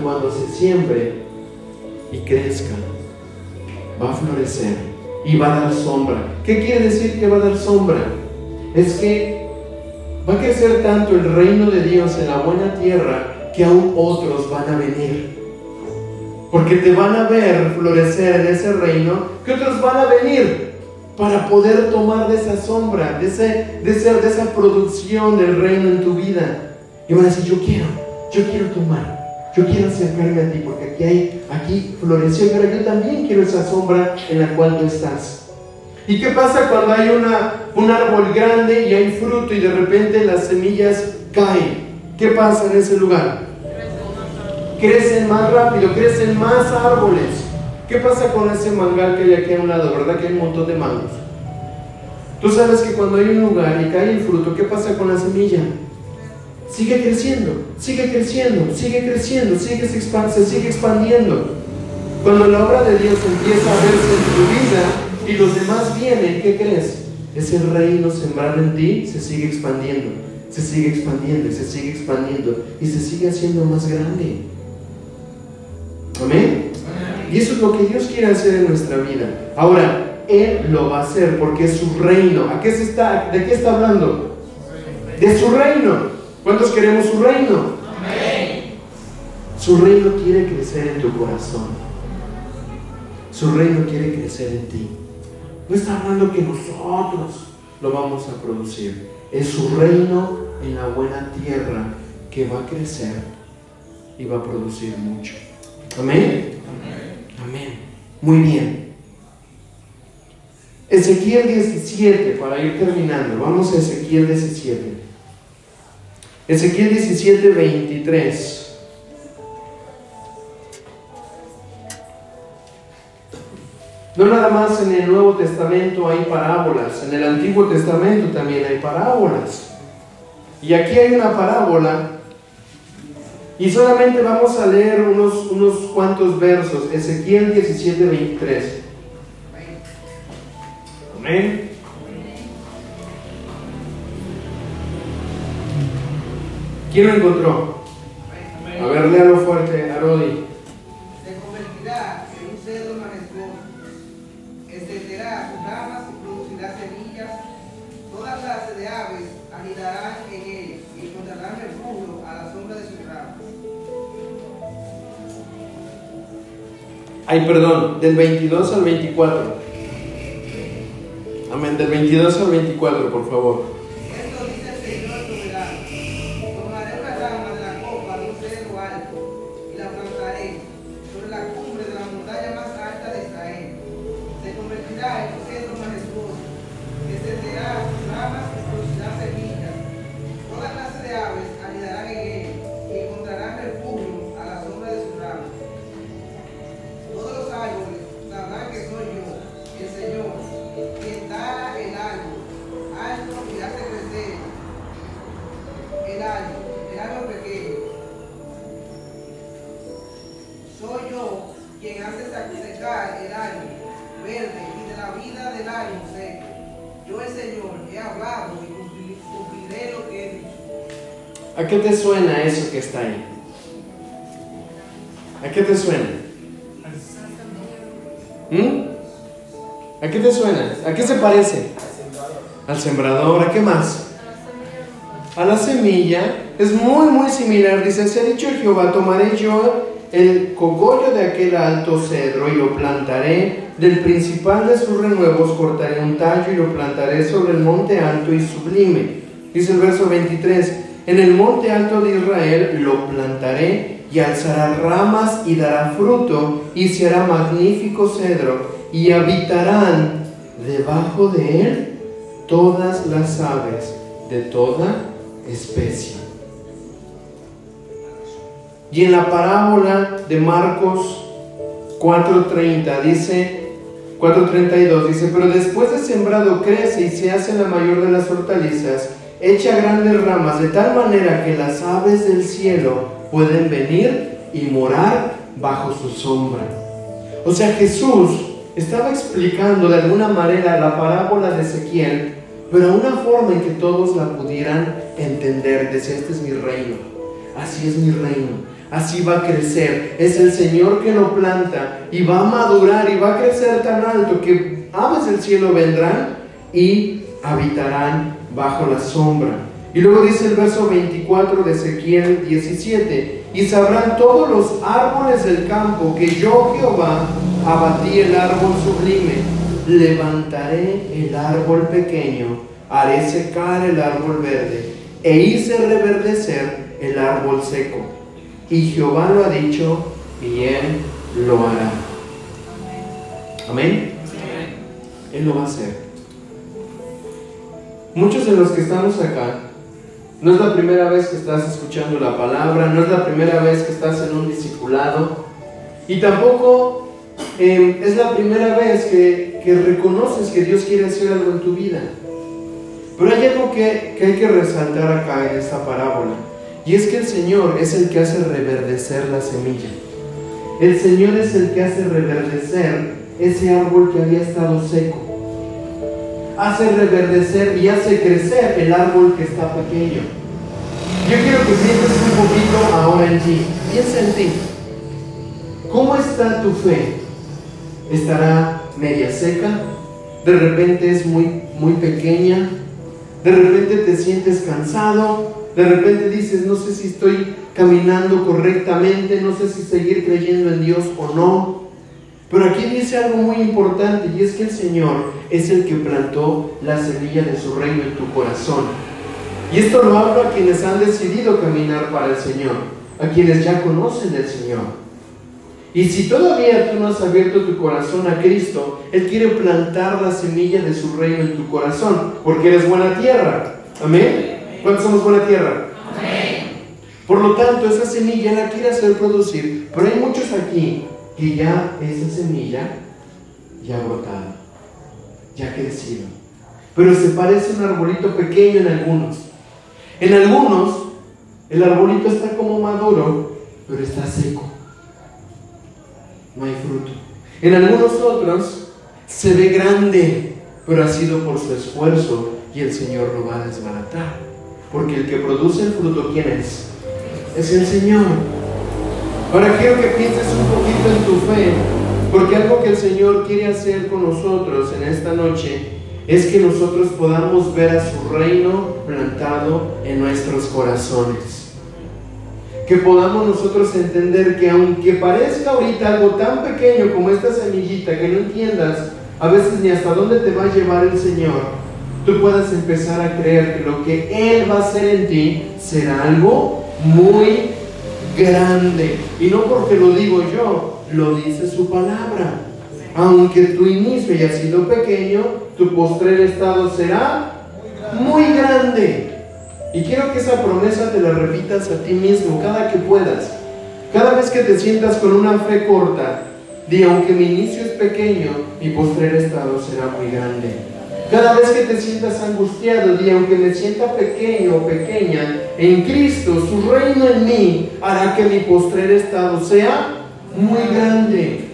Cuando se siembre y crezca, va a florecer y va a dar sombra. ¿Qué quiere decir que va a dar sombra? Es que va a crecer tanto el reino de Dios en la buena tierra que aún otros van a venir porque te van a ver florecer en ese reino, que otros van a venir para poder tomar de esa sombra, de, ese, de, de esa producción del reino en tu vida. Y van a decir, yo quiero, yo quiero tomar, yo quiero acercarme a ti, porque aquí hay, aquí floreció, pero yo también quiero esa sombra en la cual tú estás. ¿Y qué pasa cuando hay una, un árbol grande y hay fruto y de repente las semillas caen? ¿Qué pasa en ese lugar? Crecen más rápido, crecen más árboles. ¿Qué pasa con ese mangal que hay aquí a un lado? ¿Verdad que hay un montón de mangos? Tú sabes que cuando hay un lugar y cae el fruto, ¿qué pasa con la semilla? Sigue creciendo, sigue creciendo, sigue creciendo, sigue se, se sigue expandiendo. Cuando la obra de Dios empieza a verse en tu vida y los demás vienen, ¿qué crees? Ese reino sembrado en ti se sigue expandiendo, se sigue expandiendo se sigue expandiendo y se sigue haciendo más grande. Amén. Y eso es lo que Dios quiere hacer en nuestra vida. Ahora, Él lo va a hacer porque es su reino. ¿A qué se está, ¿De qué está hablando? De su reino. ¿Cuántos queremos su reino? Amén. Su reino quiere crecer en tu corazón. Su reino quiere crecer en ti. No está hablando que nosotros lo vamos a producir. Es su reino en la buena tierra que va a crecer y va a producir mucho. Amén. Amén. Muy bien. Ezequiel 17, para ir terminando. Vamos a Ezequiel 17. Ezequiel 17, 23. No nada más en el Nuevo Testamento hay parábolas, en el Antiguo Testamento también hay parábolas. Y aquí hay una parábola y solamente vamos a leer unos, unos cuantos versos. Ezequiel 17, 23. Amén. ¿Quién lo encontró? A ver, léalo fuerte, Arodi. Se convertirá en un cedro majestuoso, extenderá sus ramas y producirá semillas. Toda clase de aves anidarán en él Ay, perdón, del 22 al 24. Amén, del 22 al 24, por favor. Te suena eso que está ahí? ¿A qué te suena? ¿Mm? ¿A qué te suena? ¿A qué se parece? Al sembrador. ¿A qué más? A la semilla. Es muy, muy similar. Dice, se ha dicho Jehová, tomaré yo el cogollo de aquel alto cedro y lo plantaré. Del principal de sus renuevos cortaré un tallo y lo plantaré sobre el monte alto y sublime. Dice el verso 23, en el monte alto de Israel lo plantaré y alzará ramas y dará fruto y se hará magnífico cedro y habitarán debajo de él todas las aves de toda especie. Y en la parábola de Marcos 4:30 dice 4:32 dice, pero después de sembrado crece y se hace la mayor de las hortalizas, echa grandes ramas de tal manera que las aves del cielo pueden venir y morar bajo su sombra. O sea, Jesús estaba explicando de alguna manera la parábola de Ezequiel, pero una forma en que todos la pudieran entender. Decía, este es mi reino, así es mi reino, así va a crecer. Es el Señor que lo planta y va a madurar y va a crecer tan alto que aves del cielo vendrán y habitarán bajo la sombra. Y luego dice el verso 24 de Ezequiel 17, y sabrán todos los árboles del campo que yo Jehová abatí el árbol sublime, levantaré el árbol pequeño, haré secar el árbol verde, e hice reverdecer el árbol seco. Y Jehová lo ha dicho, y él lo hará. Amén. Él lo va a hacer. Muchos de los que estamos acá, no es la primera vez que estás escuchando la palabra, no es la primera vez que estás en un discipulado, y tampoco eh, es la primera vez que, que reconoces que Dios quiere hacer algo en tu vida. Pero hay algo que, que hay que resaltar acá en esta parábola, y es que el Señor es el que hace reverdecer la semilla. El Señor es el que hace reverdecer ese árbol que había estado seco hace reverdecer y hace crecer el árbol que está pequeño. Yo quiero que pienses un poquito ahora en ti. Piensa en ti. ¿Cómo está tu fe? ¿Estará media seca? ¿De repente es muy, muy pequeña? ¿De repente te sientes cansado? ¿De repente dices, no sé si estoy caminando correctamente, no sé si seguir creyendo en Dios o no? Pero aquí dice algo muy importante y es que el Señor es el que plantó la semilla de su reino en tu corazón. Y esto lo hablo a quienes han decidido caminar para el Señor, a quienes ya conocen del Señor. Y si todavía tú no has abierto tu corazón a Cristo, Él quiere plantar la semilla de su reino en tu corazón, porque eres buena tierra. Amén. ¿Cuántos somos buena tierra? Amén. Por lo tanto, esa semilla la quiere hacer producir, pero hay muchos aquí que ya esa semilla ya ha brotado, ya ha crecido. Pero se parece un arbolito pequeño en algunos. En algunos, el arbolito está como maduro, pero está seco no hay fruto. En algunos otros se ve grande, pero ha sido por su esfuerzo y el Señor lo va a desbaratar. Porque el que produce el fruto, ¿quién es? Es el Señor. Ahora quiero que pienses un poquito en tu fe, porque algo que el Señor quiere hacer con nosotros en esta noche es que nosotros podamos ver a su reino plantado en nuestros corazones. Que podamos nosotros entender que aunque parezca ahorita algo tan pequeño como esta semillita, que no entiendas a veces ni hasta dónde te va a llevar el Señor, tú puedas empezar a creer que lo que Él va a hacer en ti será algo muy grande. Y no porque lo digo yo, lo dice su palabra. Aunque tu inicio haya sido pequeño, tu postrer estado será muy grande. Y quiero que esa promesa te la repitas a ti mismo cada que puedas. Cada vez que te sientas con una fe corta, di, aunque mi inicio es pequeño, mi postrer estado será muy grande. Cada vez que te sientas angustiado, di, aunque me sienta pequeño o pequeña, en Cristo, su reino en mí, hará que mi postrer estado sea muy grande.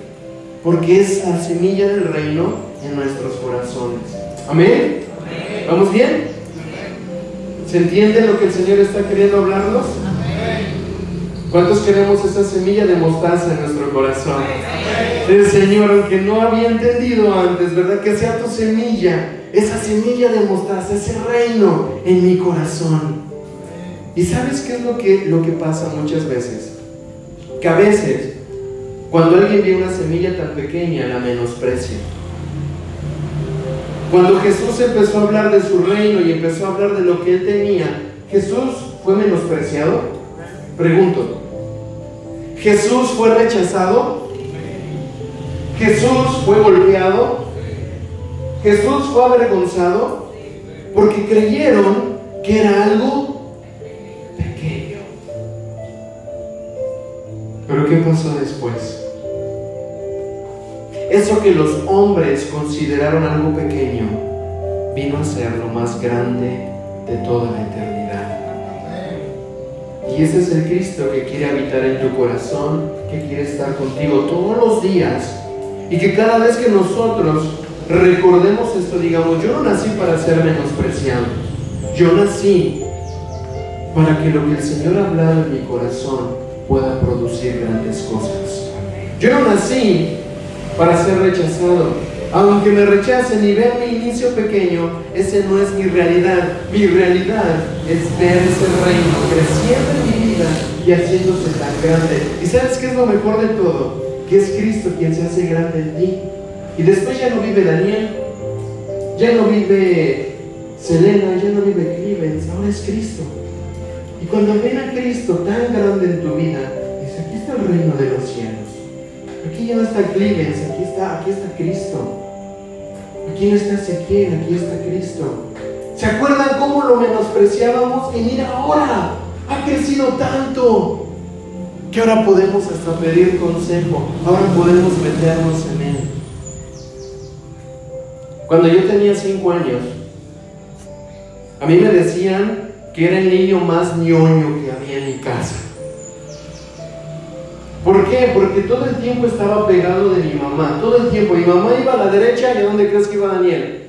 Porque es la semilla del reino en nuestros corazones. Amén. ¿Vamos bien? ¿Se entiende lo que el Señor está queriendo hablarnos? ¿Cuántos queremos esa semilla de mostaza en nuestro corazón? El Señor, aunque no había entendido antes, ¿verdad? Que sea tu semilla, esa semilla de mostaza, ese reino en mi corazón. ¿Y sabes qué es lo que, lo que pasa muchas veces? Que a veces, cuando alguien ve una semilla tan pequeña, la menosprecia. Cuando Jesús empezó a hablar de su reino y empezó a hablar de lo que él tenía, ¿Jesús fue menospreciado? Pregunto. ¿Jesús fue rechazado? ¿Jesús fue golpeado? ¿Jesús fue avergonzado? Porque creyeron que era algo pequeño. Pero ¿qué pasó después? Eso que los hombres consideraron algo pequeño vino a ser lo más grande de toda la eternidad. Y ese es el Cristo que quiere habitar en tu corazón, que quiere estar contigo todos los días. Y que cada vez que nosotros recordemos esto, digamos, yo no nací para ser menospreciado. Yo nací para que lo que el Señor ha en mi corazón pueda producir grandes cosas. Yo no nací para ser rechazado. Aunque me rechacen y vean mi inicio pequeño, ese no es mi realidad. Mi realidad es ver ese reino creciendo en mi vida y haciéndose tan grande. ¿Y sabes qué es lo mejor de todo? Que es Cristo quien se hace grande en ti. Y después ya no vive Daniel, ya no vive Selena, ya no vive Clevens, ahora es Cristo. Y cuando ven a Cristo tan grande en tu vida, dice, aquí está el reino de los cielos. Aquí ya no está Clemens, aquí está, aquí está Cristo. Aquí no está Ezequiel, aquí está Cristo. ¿Se acuerdan cómo lo menospreciábamos? Y mira ahora, ha crecido tanto que ahora podemos hasta pedir consejo, ahora podemos meternos en él. Cuando yo tenía cinco años, a mí me decían que era el niño más ñoño que había en mi casa. ¿Por qué? Porque todo el tiempo estaba pegado de mi mamá, todo el tiempo. Mi mamá iba a la derecha y ¿a dónde crees que iba Daniel?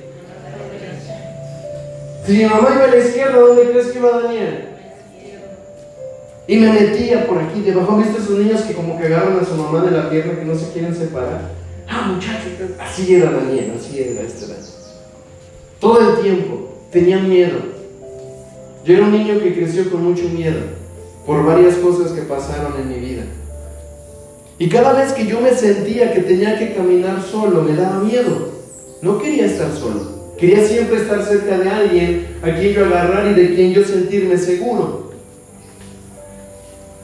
Si mi mamá iba a la izquierda, ¿a dónde crees que iba Daniel? Y me metía por aquí debajo. ¿Han visto esos niños que como que agarran a su mamá de la pierna que no se quieren separar? Muchachos, así era Daniel, así era este Daniel. Todo el tiempo tenía miedo. Yo era un niño que creció con mucho miedo por varias cosas que pasaron en mi vida. Y cada vez que yo me sentía que tenía que caminar solo, me daba miedo. No quería estar solo. Quería siempre estar cerca de alguien a quien yo agarrar y de quien yo sentirme seguro.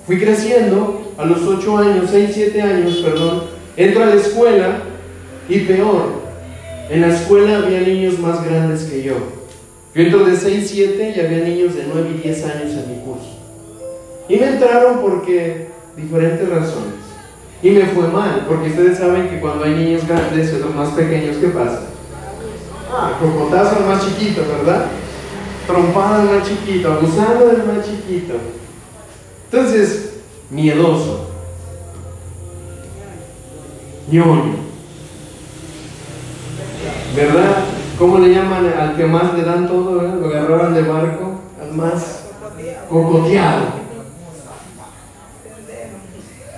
Fui creciendo a los 8 años, 6, 7 años, perdón. Entro a la escuela y peor. En la escuela había niños más grandes que yo. Yo entro de 6, 7 y había niños de 9 y 10 años en mi curso. Y me entraron porque diferentes razones. Y me fue mal, porque ustedes saben que cuando hay niños grandes y otros más pequeños, ¿qué pasa? Ah, cocotazo al más chiquito, ¿verdad? Trompada al más chiquito, abusando del más chiquito. Entonces, miedoso. ñoño. ¿Verdad? ¿Cómo le llaman al que más le dan todo? ¿verdad? Lo agarraron de barco, al más cocoteado.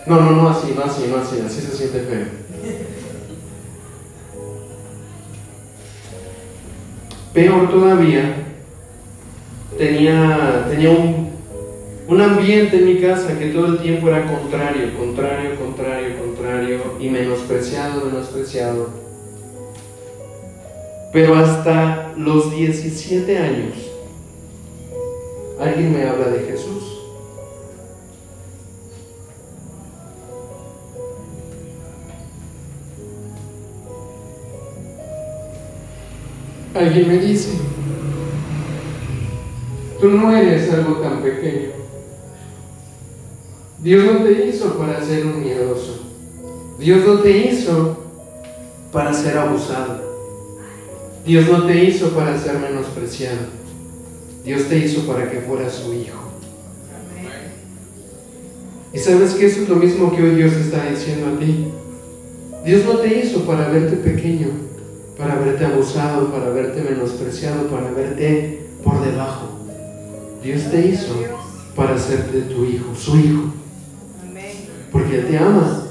No, no, no así, no así, no así, así se siente feo. Peor todavía, tenía, tenía un, un ambiente en mi casa que todo el tiempo era contrario, contrario, contrario, contrario y menospreciado, menospreciado. Pero hasta los 17 años, alguien me habla de Jesús. Alguien me dice, tú no eres algo tan pequeño. Dios no te hizo para ser un miedoso. Dios no te hizo para ser abusado. Dios no te hizo para ser menospreciado. Dios te hizo para que fueras su hijo. Y sabes que eso es lo mismo que hoy Dios está diciendo a ti. Dios no te hizo para verte pequeño, para verte abusado, para verte menospreciado, para verte por debajo. Dios te hizo para hacerte tu hijo, su hijo. Porque Él te ama.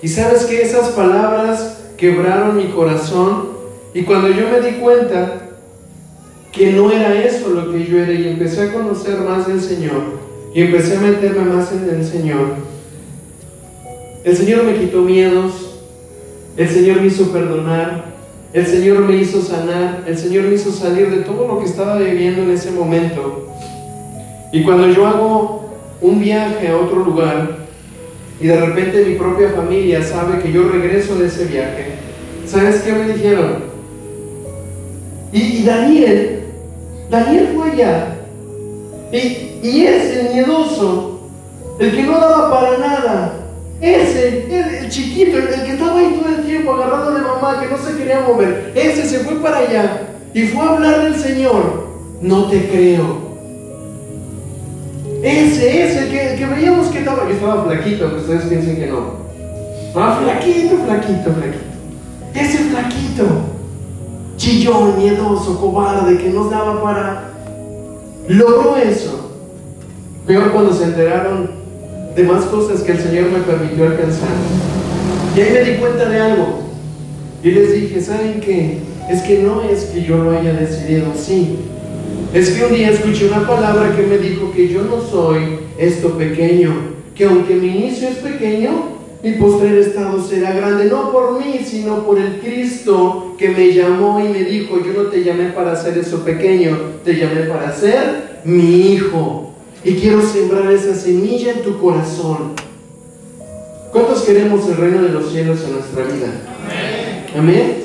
Y sabes que esas palabras quebraron mi corazón y cuando yo me di cuenta que no era eso lo que yo era y empecé a conocer más del Señor y empecé a meterme más en el Señor, el Señor me quitó miedos, el Señor me hizo perdonar, el Señor me hizo sanar, el Señor me hizo salir de todo lo que estaba viviendo en ese momento. Y cuando yo hago un viaje a otro lugar y de repente mi propia familia sabe que yo regreso de ese viaje, ¿sabes qué me dijeron? Y, Daniel, Daniel fue allá. Y, y ese, miedoso, el que no daba para nada, ese, el, chiquito, el, que estaba ahí todo el tiempo agarrado de mamá, que no se quería mover, ese se fue para allá y fue a hablar del Señor. No te creo. Ese, ese, que, que veíamos que estaba, yo estaba flaquito, que ustedes piensen que no. Ah, flaquito, flaquito, flaquito. Ese flaquito, chillón, miedoso, cobarde, que nos daba para... Logró eso. Peor cuando se enteraron de más cosas que el Señor me permitió alcanzar. Y ahí me di cuenta de algo. Y les dije, ¿saben qué? Es que no es que yo lo haya decidido así. Es que un día escuché una palabra que me dijo que yo no soy esto pequeño, que aunque mi inicio es pequeño, mi postrer estado será grande, no por mí, sino por el Cristo que me llamó y me dijo, yo no te llamé para hacer eso pequeño, te llamé para ser mi hijo. Y quiero sembrar esa semilla en tu corazón. ¿Cuántos queremos el reino de los cielos en nuestra vida? Amén.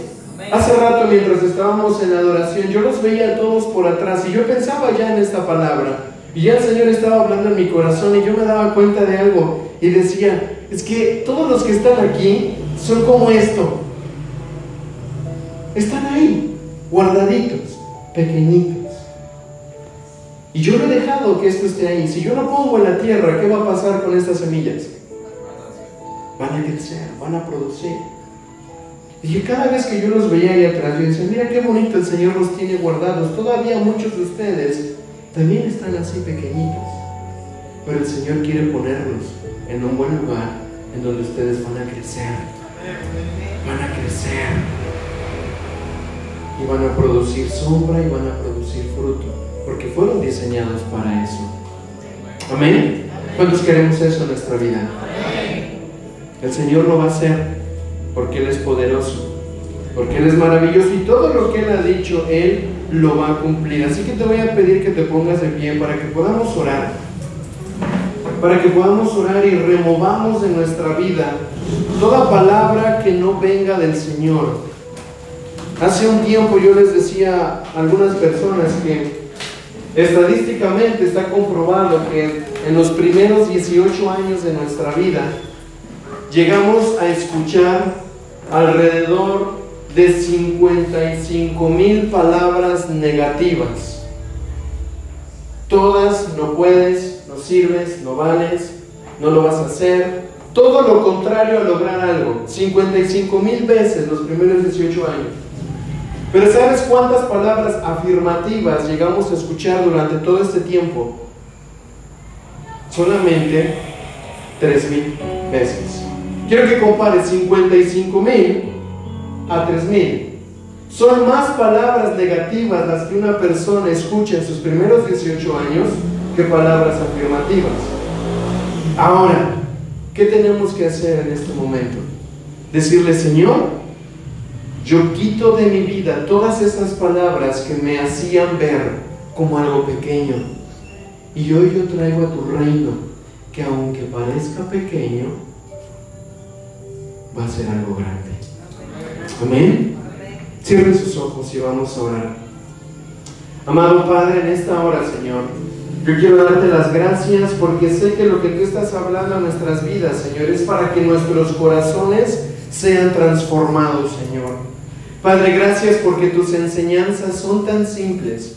Hace rato mientras estábamos en adoración, yo los veía a todos por atrás y yo pensaba ya en esta palabra. Y ya el Señor estaba hablando en mi corazón y yo me daba cuenta de algo y decía, es que todos los que están aquí son como esto. Están ahí, guardaditos, pequeñitos. Y yo no he dejado que esto esté ahí. Si yo no pongo en la tierra, ¿qué va a pasar con estas semillas? Van a crecer, van a producir. Y cada vez que yo los veía ahí atrás, yo decía, mira qué bonito el Señor los tiene guardados. Todavía muchos de ustedes también están así pequeñitos. pero el Señor quiere ponerlos en un buen lugar en donde ustedes van a crecer. Van a crecer. Y van a producir sombra y van a producir fruto, porque fueron diseñados para eso. Amén. ¿Cuántos queremos eso en nuestra vida? El Señor lo va a hacer porque Él es poderoso, porque Él es maravilloso y todo lo que Él ha dicho, Él lo va a cumplir. Así que te voy a pedir que te pongas de pie para que podamos orar, para que podamos orar y removamos de nuestra vida toda palabra que no venga del Señor. Hace un tiempo yo les decía a algunas personas que estadísticamente está comprobado que en los primeros 18 años de nuestra vida llegamos a escuchar alrededor de 55 mil palabras negativas. Todas no puedes, sirves, no vales, no lo vas a hacer. Todo lo contrario a lograr algo. 55 mil veces los primeros 18 años. Pero ¿sabes cuántas palabras afirmativas llegamos a escuchar durante todo este tiempo? Solamente 3 mil veces. Quiero que compares 55 mil a 3 mil. Son más palabras negativas las que una persona escucha en sus primeros 18 años que palabras afirmativas. Ahora, ¿qué tenemos que hacer en este momento? Decirle, Señor, yo quito de mi vida todas esas palabras que me hacían ver como algo pequeño. Y hoy yo traigo a tu reino, que aunque parezca pequeño, va a ser algo grande. Amén. Cierren sus ojos y vamos a orar. Amado Padre, en esta hora, Señor, yo quiero darte las gracias porque sé que lo que tú estás hablando a nuestras vidas, Señor, es para que nuestros corazones sean transformados, Señor. Padre, gracias porque tus enseñanzas son tan simples.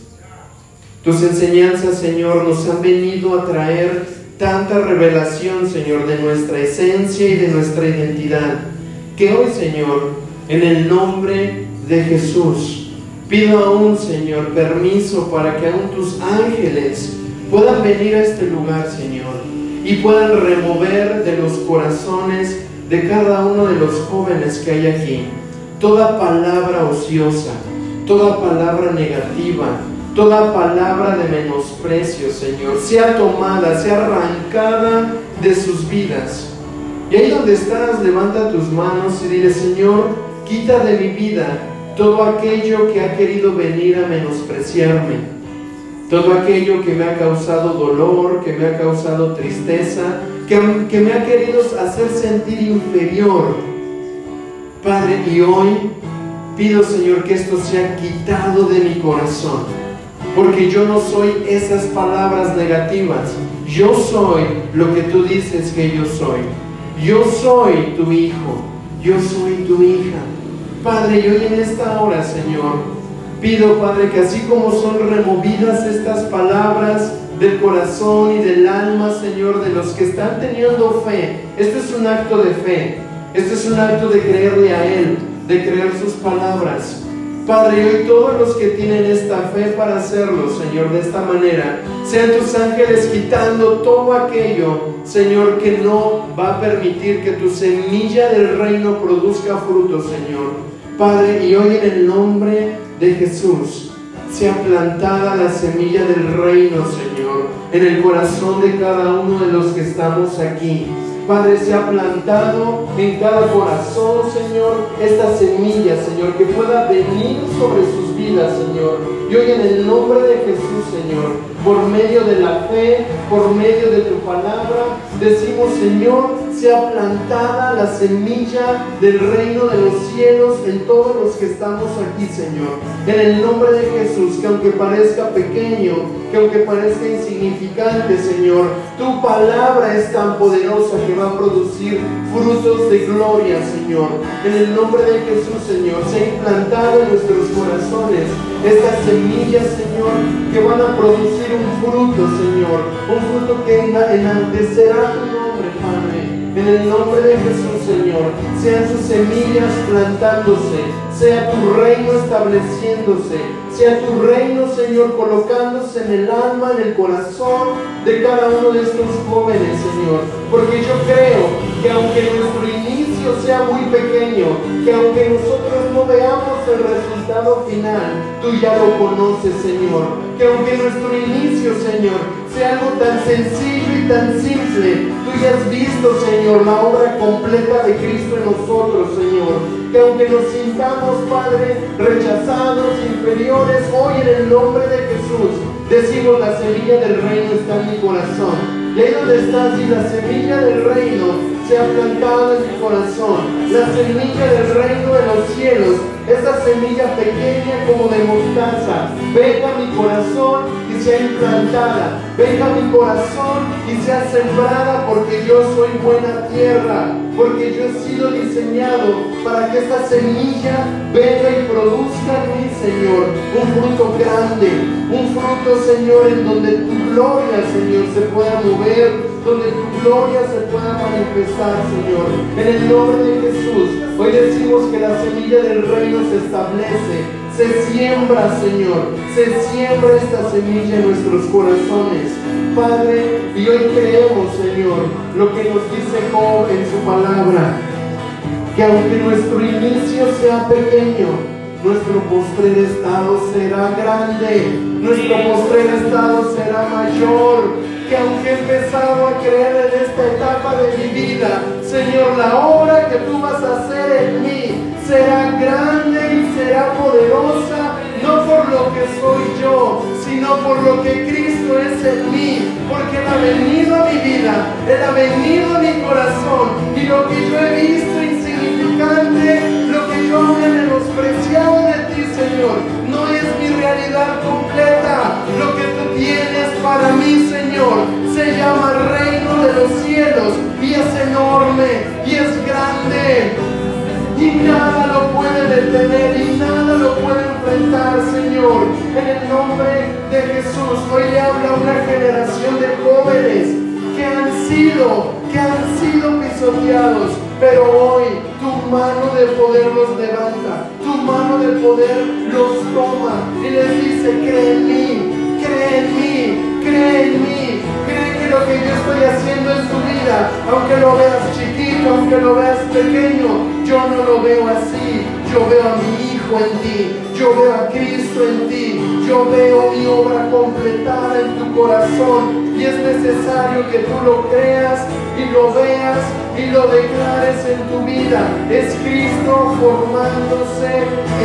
Tus enseñanzas, Señor, nos han venido a traer tanta revelación, Señor, de nuestra esencia y de nuestra identidad, que hoy, Señor, en el nombre de Jesús, pido aún, Señor, permiso para que aún tus ángeles puedan venir a este lugar, Señor, y puedan remover de los corazones de cada uno de los jóvenes que hay aquí toda palabra ociosa, toda palabra negativa, toda palabra de menosprecio, Señor, sea tomada, sea arrancada de sus vidas. Y ahí donde estás, levanta tus manos y dile, Señor, quita de mi vida todo aquello que ha querido venir a menospreciarme, todo aquello que me ha causado dolor, que me ha causado tristeza, que, que me ha querido hacer sentir inferior. Padre, y hoy pido, Señor, que esto sea quitado de mi corazón, porque yo no soy esas palabras negativas, yo soy lo que tú dices que yo soy. Yo soy tu hijo, yo soy tu hija. Padre, hoy en esta hora, Señor, pido, Padre, que así como son removidas estas palabras del corazón y del alma, Señor, de los que están teniendo fe, esto es un acto de fe, esto es un acto de creerle a Él, de creer sus palabras. Padre, hoy todos los que tienen esta fe para hacerlo, Señor, de esta manera, sean tus ángeles quitando todo aquello, Señor, que no va a permitir que tu semilla del reino produzca fruto, Señor. Padre, y hoy en el nombre de Jesús, sea plantada la semilla del reino, Señor, en el corazón de cada uno de los que estamos aquí. Padre, se ha plantado en cada corazón, Señor, esta semilla, Señor, que pueda venir sobre sus vidas, Señor. Y hoy en el nombre de Jesús, Señor, por medio de la fe, por medio de tu palabra, decimos, Señor, sea plantada la semilla del reino de los cielos en todos los que estamos aquí, Señor. En el nombre de Jesús, que aunque parezca pequeño, que aunque parezca insignificante, Señor, tu palabra es tan poderosa que va a producir frutos de gloria, Señor. En el nombre de Jesús, Señor, sea implantada en nuestros corazones estas semillas, Señor, que van a producir un fruto, Señor, un fruto que enaltecerá tu nombre, Padre. En el nombre de Jesús, Señor, sean sus semillas plantándose, sea tu reino estableciéndose, sea tu reino, Señor, colocándose en el alma, en el corazón de cada uno de estos jóvenes, Señor. Porque yo creo que aunque nuestro inicio sea muy pequeño, que aunque nosotros no veamos el resultado final, tú ya lo conoces, Señor. Que aunque nuestro inicio, Señor, sea algo tan sencillo y tan simple. Tú ya has visto, Señor, la obra completa de Cristo en nosotros, Señor. Que aunque nos sintamos, Padre, rechazados, inferiores, hoy en el nombre de Jesús, decimos la semilla del reino está en mi corazón. Y ahí donde estás, y la semilla del reino se ha plantado en mi corazón. La semilla del reino de los cielos, esa semilla pequeña como de mostaza, venga a mi corazón sea implantada, venga a mi corazón y sea sembrada porque yo soy buena tierra, porque yo he sido diseñado para que esta semilla venga y produzca en mí, Señor, un fruto grande, un fruto, Señor, en donde tu gloria, Señor, se pueda mover, donde tu gloria se pueda manifestar, Señor. En el nombre de Jesús, hoy decimos que la semilla del reino se establece se siembra, Señor, se siembra esta semilla en nuestros corazones. Padre, y hoy creemos, Señor, lo que nos dice Job en su palabra, que aunque nuestro inicio sea pequeño, nuestro postrer estado será grande, nuestro postrer estado será mayor, que aunque he empezado a creer en esta etapa de mi vida, Señor, la obra que tú vas a hacer en mí será grande y será poderosa, no por lo que soy yo, sino por lo que Cristo es en mí, porque Él ha venido a mi vida, Él ha venido a mi corazón, y lo que yo he visto insignificante, lo que yo he menospreciado de ti, Señor, no es mi realidad completa, lo que tú tienes para mí, Señor, se llama reino de los cielos, y es enorme, y es grande, y nada lo puede detener y nada lo puede enfrentar, Señor. En el nombre de Jesús, hoy le habla una generación de jóvenes que han sido, que han sido pisoteados, pero hoy tu mano de poder los levanta, tu mano de poder los toma. Y les dice, cree en mí, cree en mí, cree en mí, cree que lo que yo estoy haciendo en tu vida, aunque lo veas chiquito, aunque lo veas pequeño, yo no lo veo así, yo veo a mi Hijo en ti, yo veo a Cristo en ti, yo veo mi obra completada en tu corazón. Y es necesario que tú lo creas y lo veas y lo declares en tu vida. Es Cristo formándose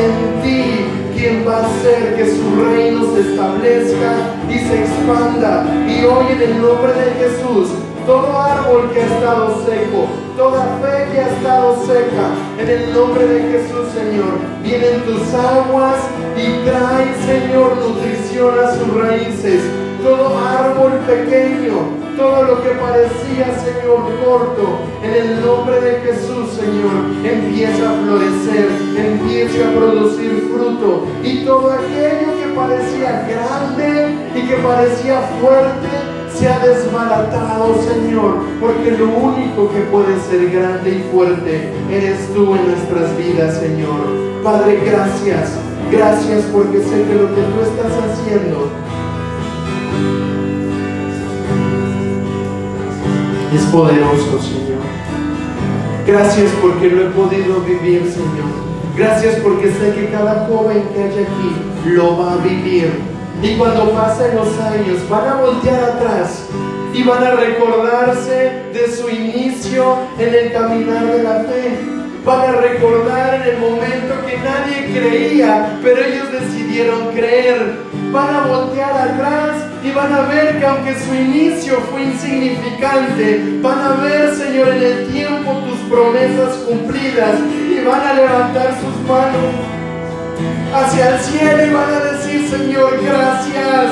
en ti quien va a hacer que su reino se establezca y se expanda. Y hoy en el nombre de Jesús, todo árbol que ha estado seco, toda fe que ha estado seca, en el nombre de Jesús, Señor, vienen tus aguas y traen, Señor, nutrición a sus raíces. Todo árbol pequeño, todo lo que parecía, Señor, corto, en el nombre de Jesús, Señor, empieza a florecer, empieza a producir fruto. Y todo aquello que parecía grande y que parecía fuerte, se ha desbaratado, Señor, porque lo único que puede ser grande y fuerte eres tú en nuestras vidas, Señor. Padre, gracias, gracias porque sé que lo que tú estás haciendo es poderoso, Señor. Gracias porque lo he podido vivir, Señor. Gracias porque sé que cada joven que haya aquí lo va a vivir y cuando pasen los años van a voltear atrás y van a recordarse de su inicio en el caminar de la fe. Van a recordar en el momento que nadie creía, pero ellos decidieron creer. Van a voltear atrás y van a ver que aunque su inicio fue insignificante, van a ver, Señor, en el tiempo tus promesas cumplidas y van a levantar sus manos hacia el cielo y van a decir, Señor, gracias,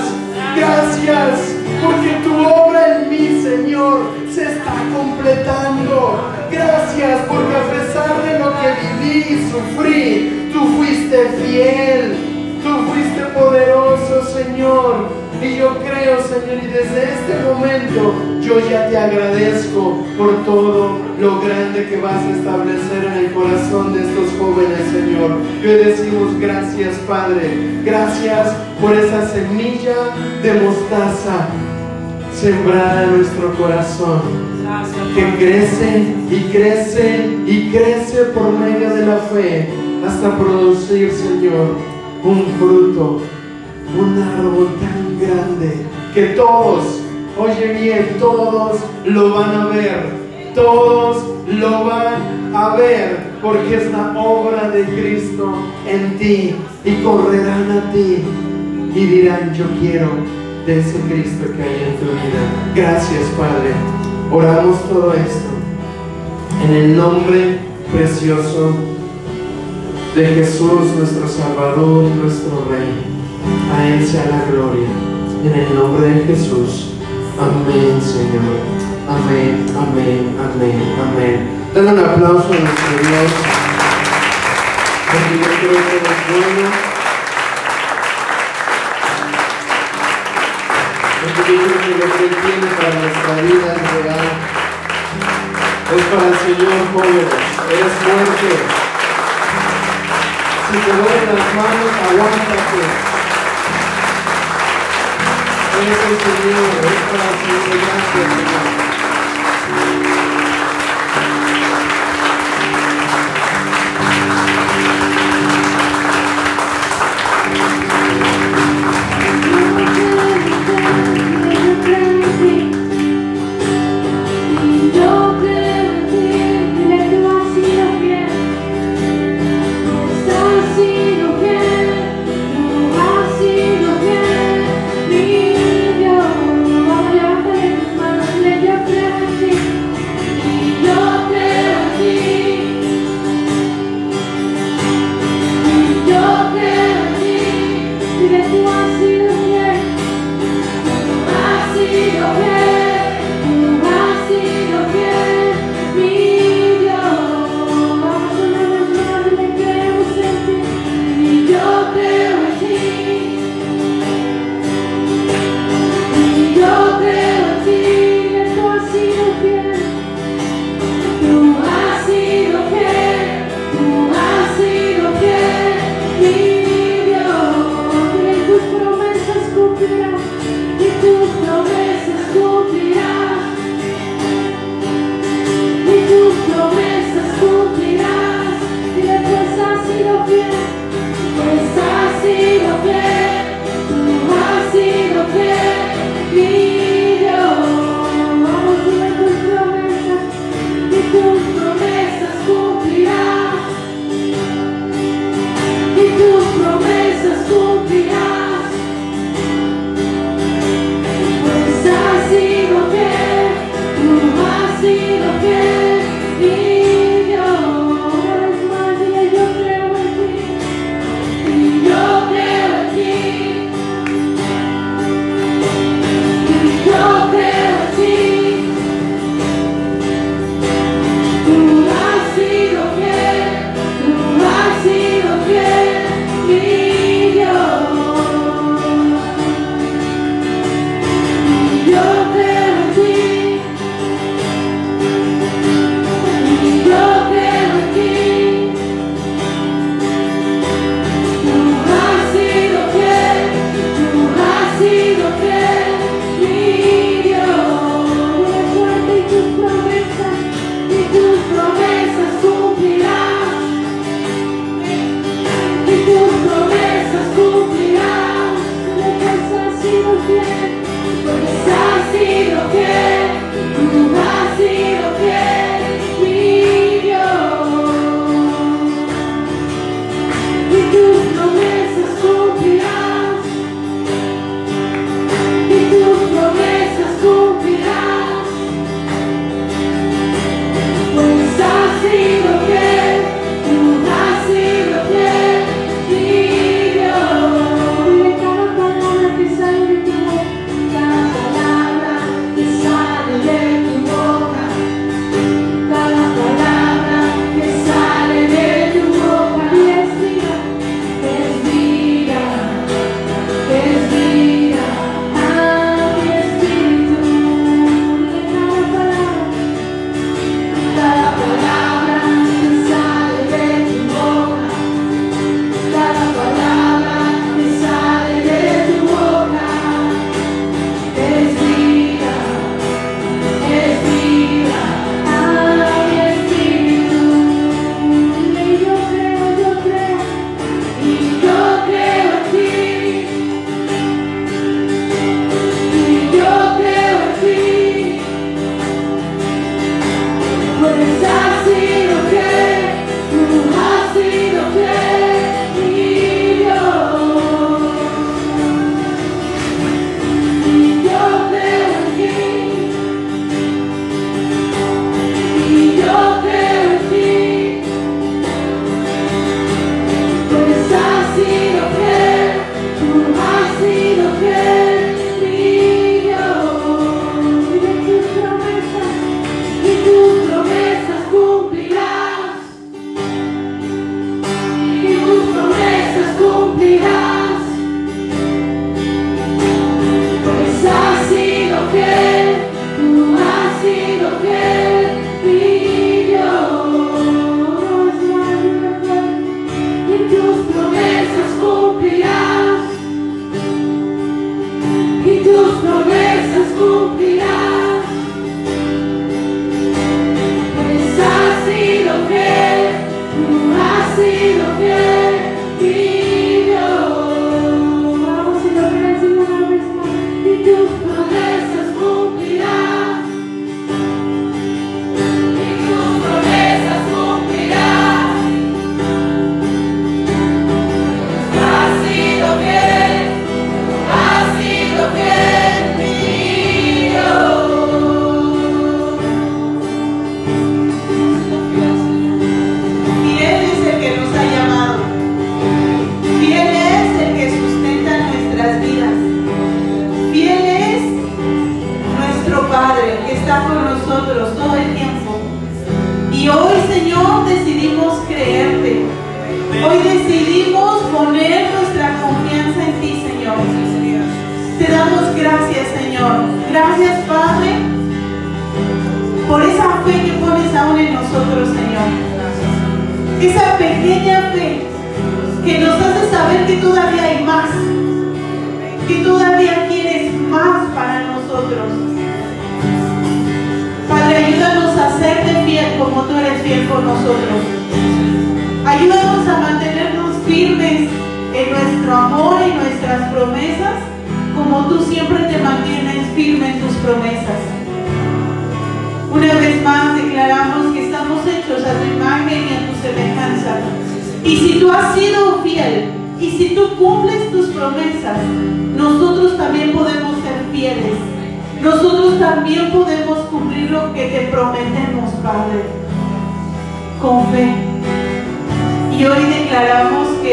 gracias, porque tu obra en mí, Señor, se está completando. Gracias, porque a pesar de lo que viví y sufrí, tú fuiste fiel. Tú fuiste poderoso, Señor. Y yo creo, Señor, y desde este momento yo ya te agradezco por todo lo grande que vas a establecer en el corazón de estos jóvenes, Señor. Y hoy decimos gracias, Padre. Gracias por esa semilla de mostaza sembrada en nuestro corazón que crece y crece y crece por medio de la fe hasta producir, Señor, un fruto, un árbol tan grande que todos, oye bien, todos lo van a ver, todos lo van a ver, porque es la obra de Cristo en ti y correrán a ti y dirán, yo quiero de ese Cristo que hay en tu vida. Gracias, Padre. Oramos todo esto en el nombre precioso de Jesús, nuestro Salvador, nuestro Rey. A Él sea la gloria. En el nombre de Jesús. Amén, Señor. Amén, amén, amén, amén. Dale un aplauso a nuestro Dios. Porque yo creo que es bueno. Porque yo creo que lo que tiene para nuestra vida es real. Es para el Señor, jóvenes. Es fuerte. Si te duelen las manos, aguántate. Es el Señor, es para. Gracias, Señor.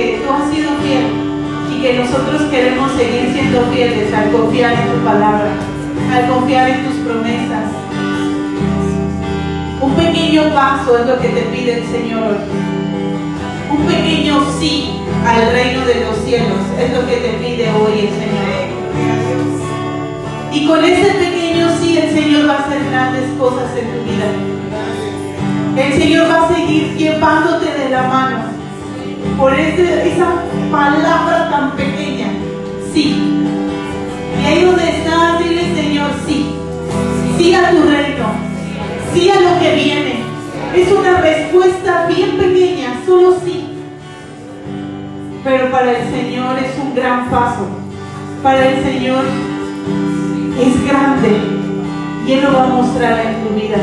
Que tú has sido fiel y que nosotros queremos seguir siendo fieles al confiar en tu palabra, al confiar en tus promesas. Un pequeño paso es lo que te pide el Señor. Un pequeño sí al reino de los cielos es lo que te pide hoy el Señor. Y con ese pequeño sí el Señor va a hacer grandes cosas en tu vida. El Señor va a seguir llevándote de la mano por esa palabra tan pequeña. Sí. Y ahí donde estás, dile Señor, sí. Sí a tu reino. Sí a lo que viene. Es una respuesta bien pequeña, solo sí. Pero para el Señor es un gran paso. Para el Señor es grande y Él lo va a mostrar en tu vida.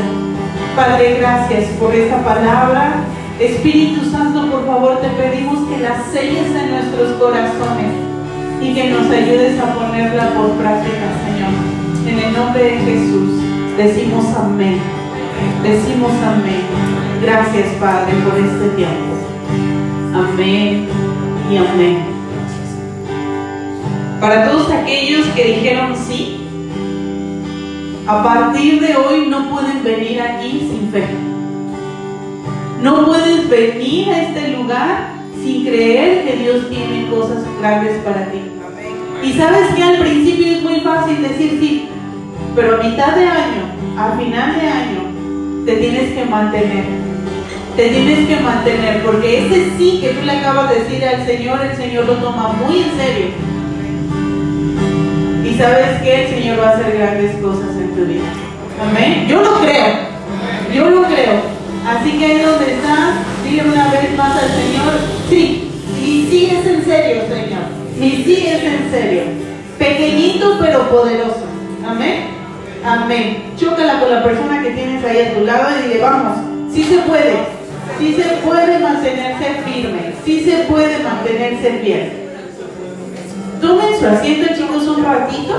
Padre, gracias por esta palabra. Espíritu Santo, por favor, te pedimos que la selles en nuestros corazones y que nos ayudes a ponerla por práctica, Señor. En el nombre de Jesús, decimos amén. Decimos amén. Gracias, Padre, por este tiempo. Amén y amén. Para todos aquellos que dijeron sí, a partir de hoy no pueden venir aquí sin fe. No puedes venir a este lugar sin creer que Dios tiene cosas grandes para ti. Y sabes que al principio es muy fácil decir sí, pero a mitad de año, a final de año, te tienes que mantener. Te tienes que mantener, porque ese sí que tú le acabas de decir al Señor, el Señor lo toma muy en serio. Y sabes que el Señor va a hacer grandes cosas en tu vida. Amén. Yo lo creo. Yo lo creo. Así que ahí donde estás, dile una vez más al Señor, sí. Y sí es en serio, Señor. Y sí es en serio. Pequeñito pero poderoso. Amén. Amén. Chócala con la persona que tienes ahí a tu lado y dile, vamos, sí se puede. Sí se puede mantenerse firme. Sí se puede mantenerse fiel. Tomen su asiento, chicos, un ratito.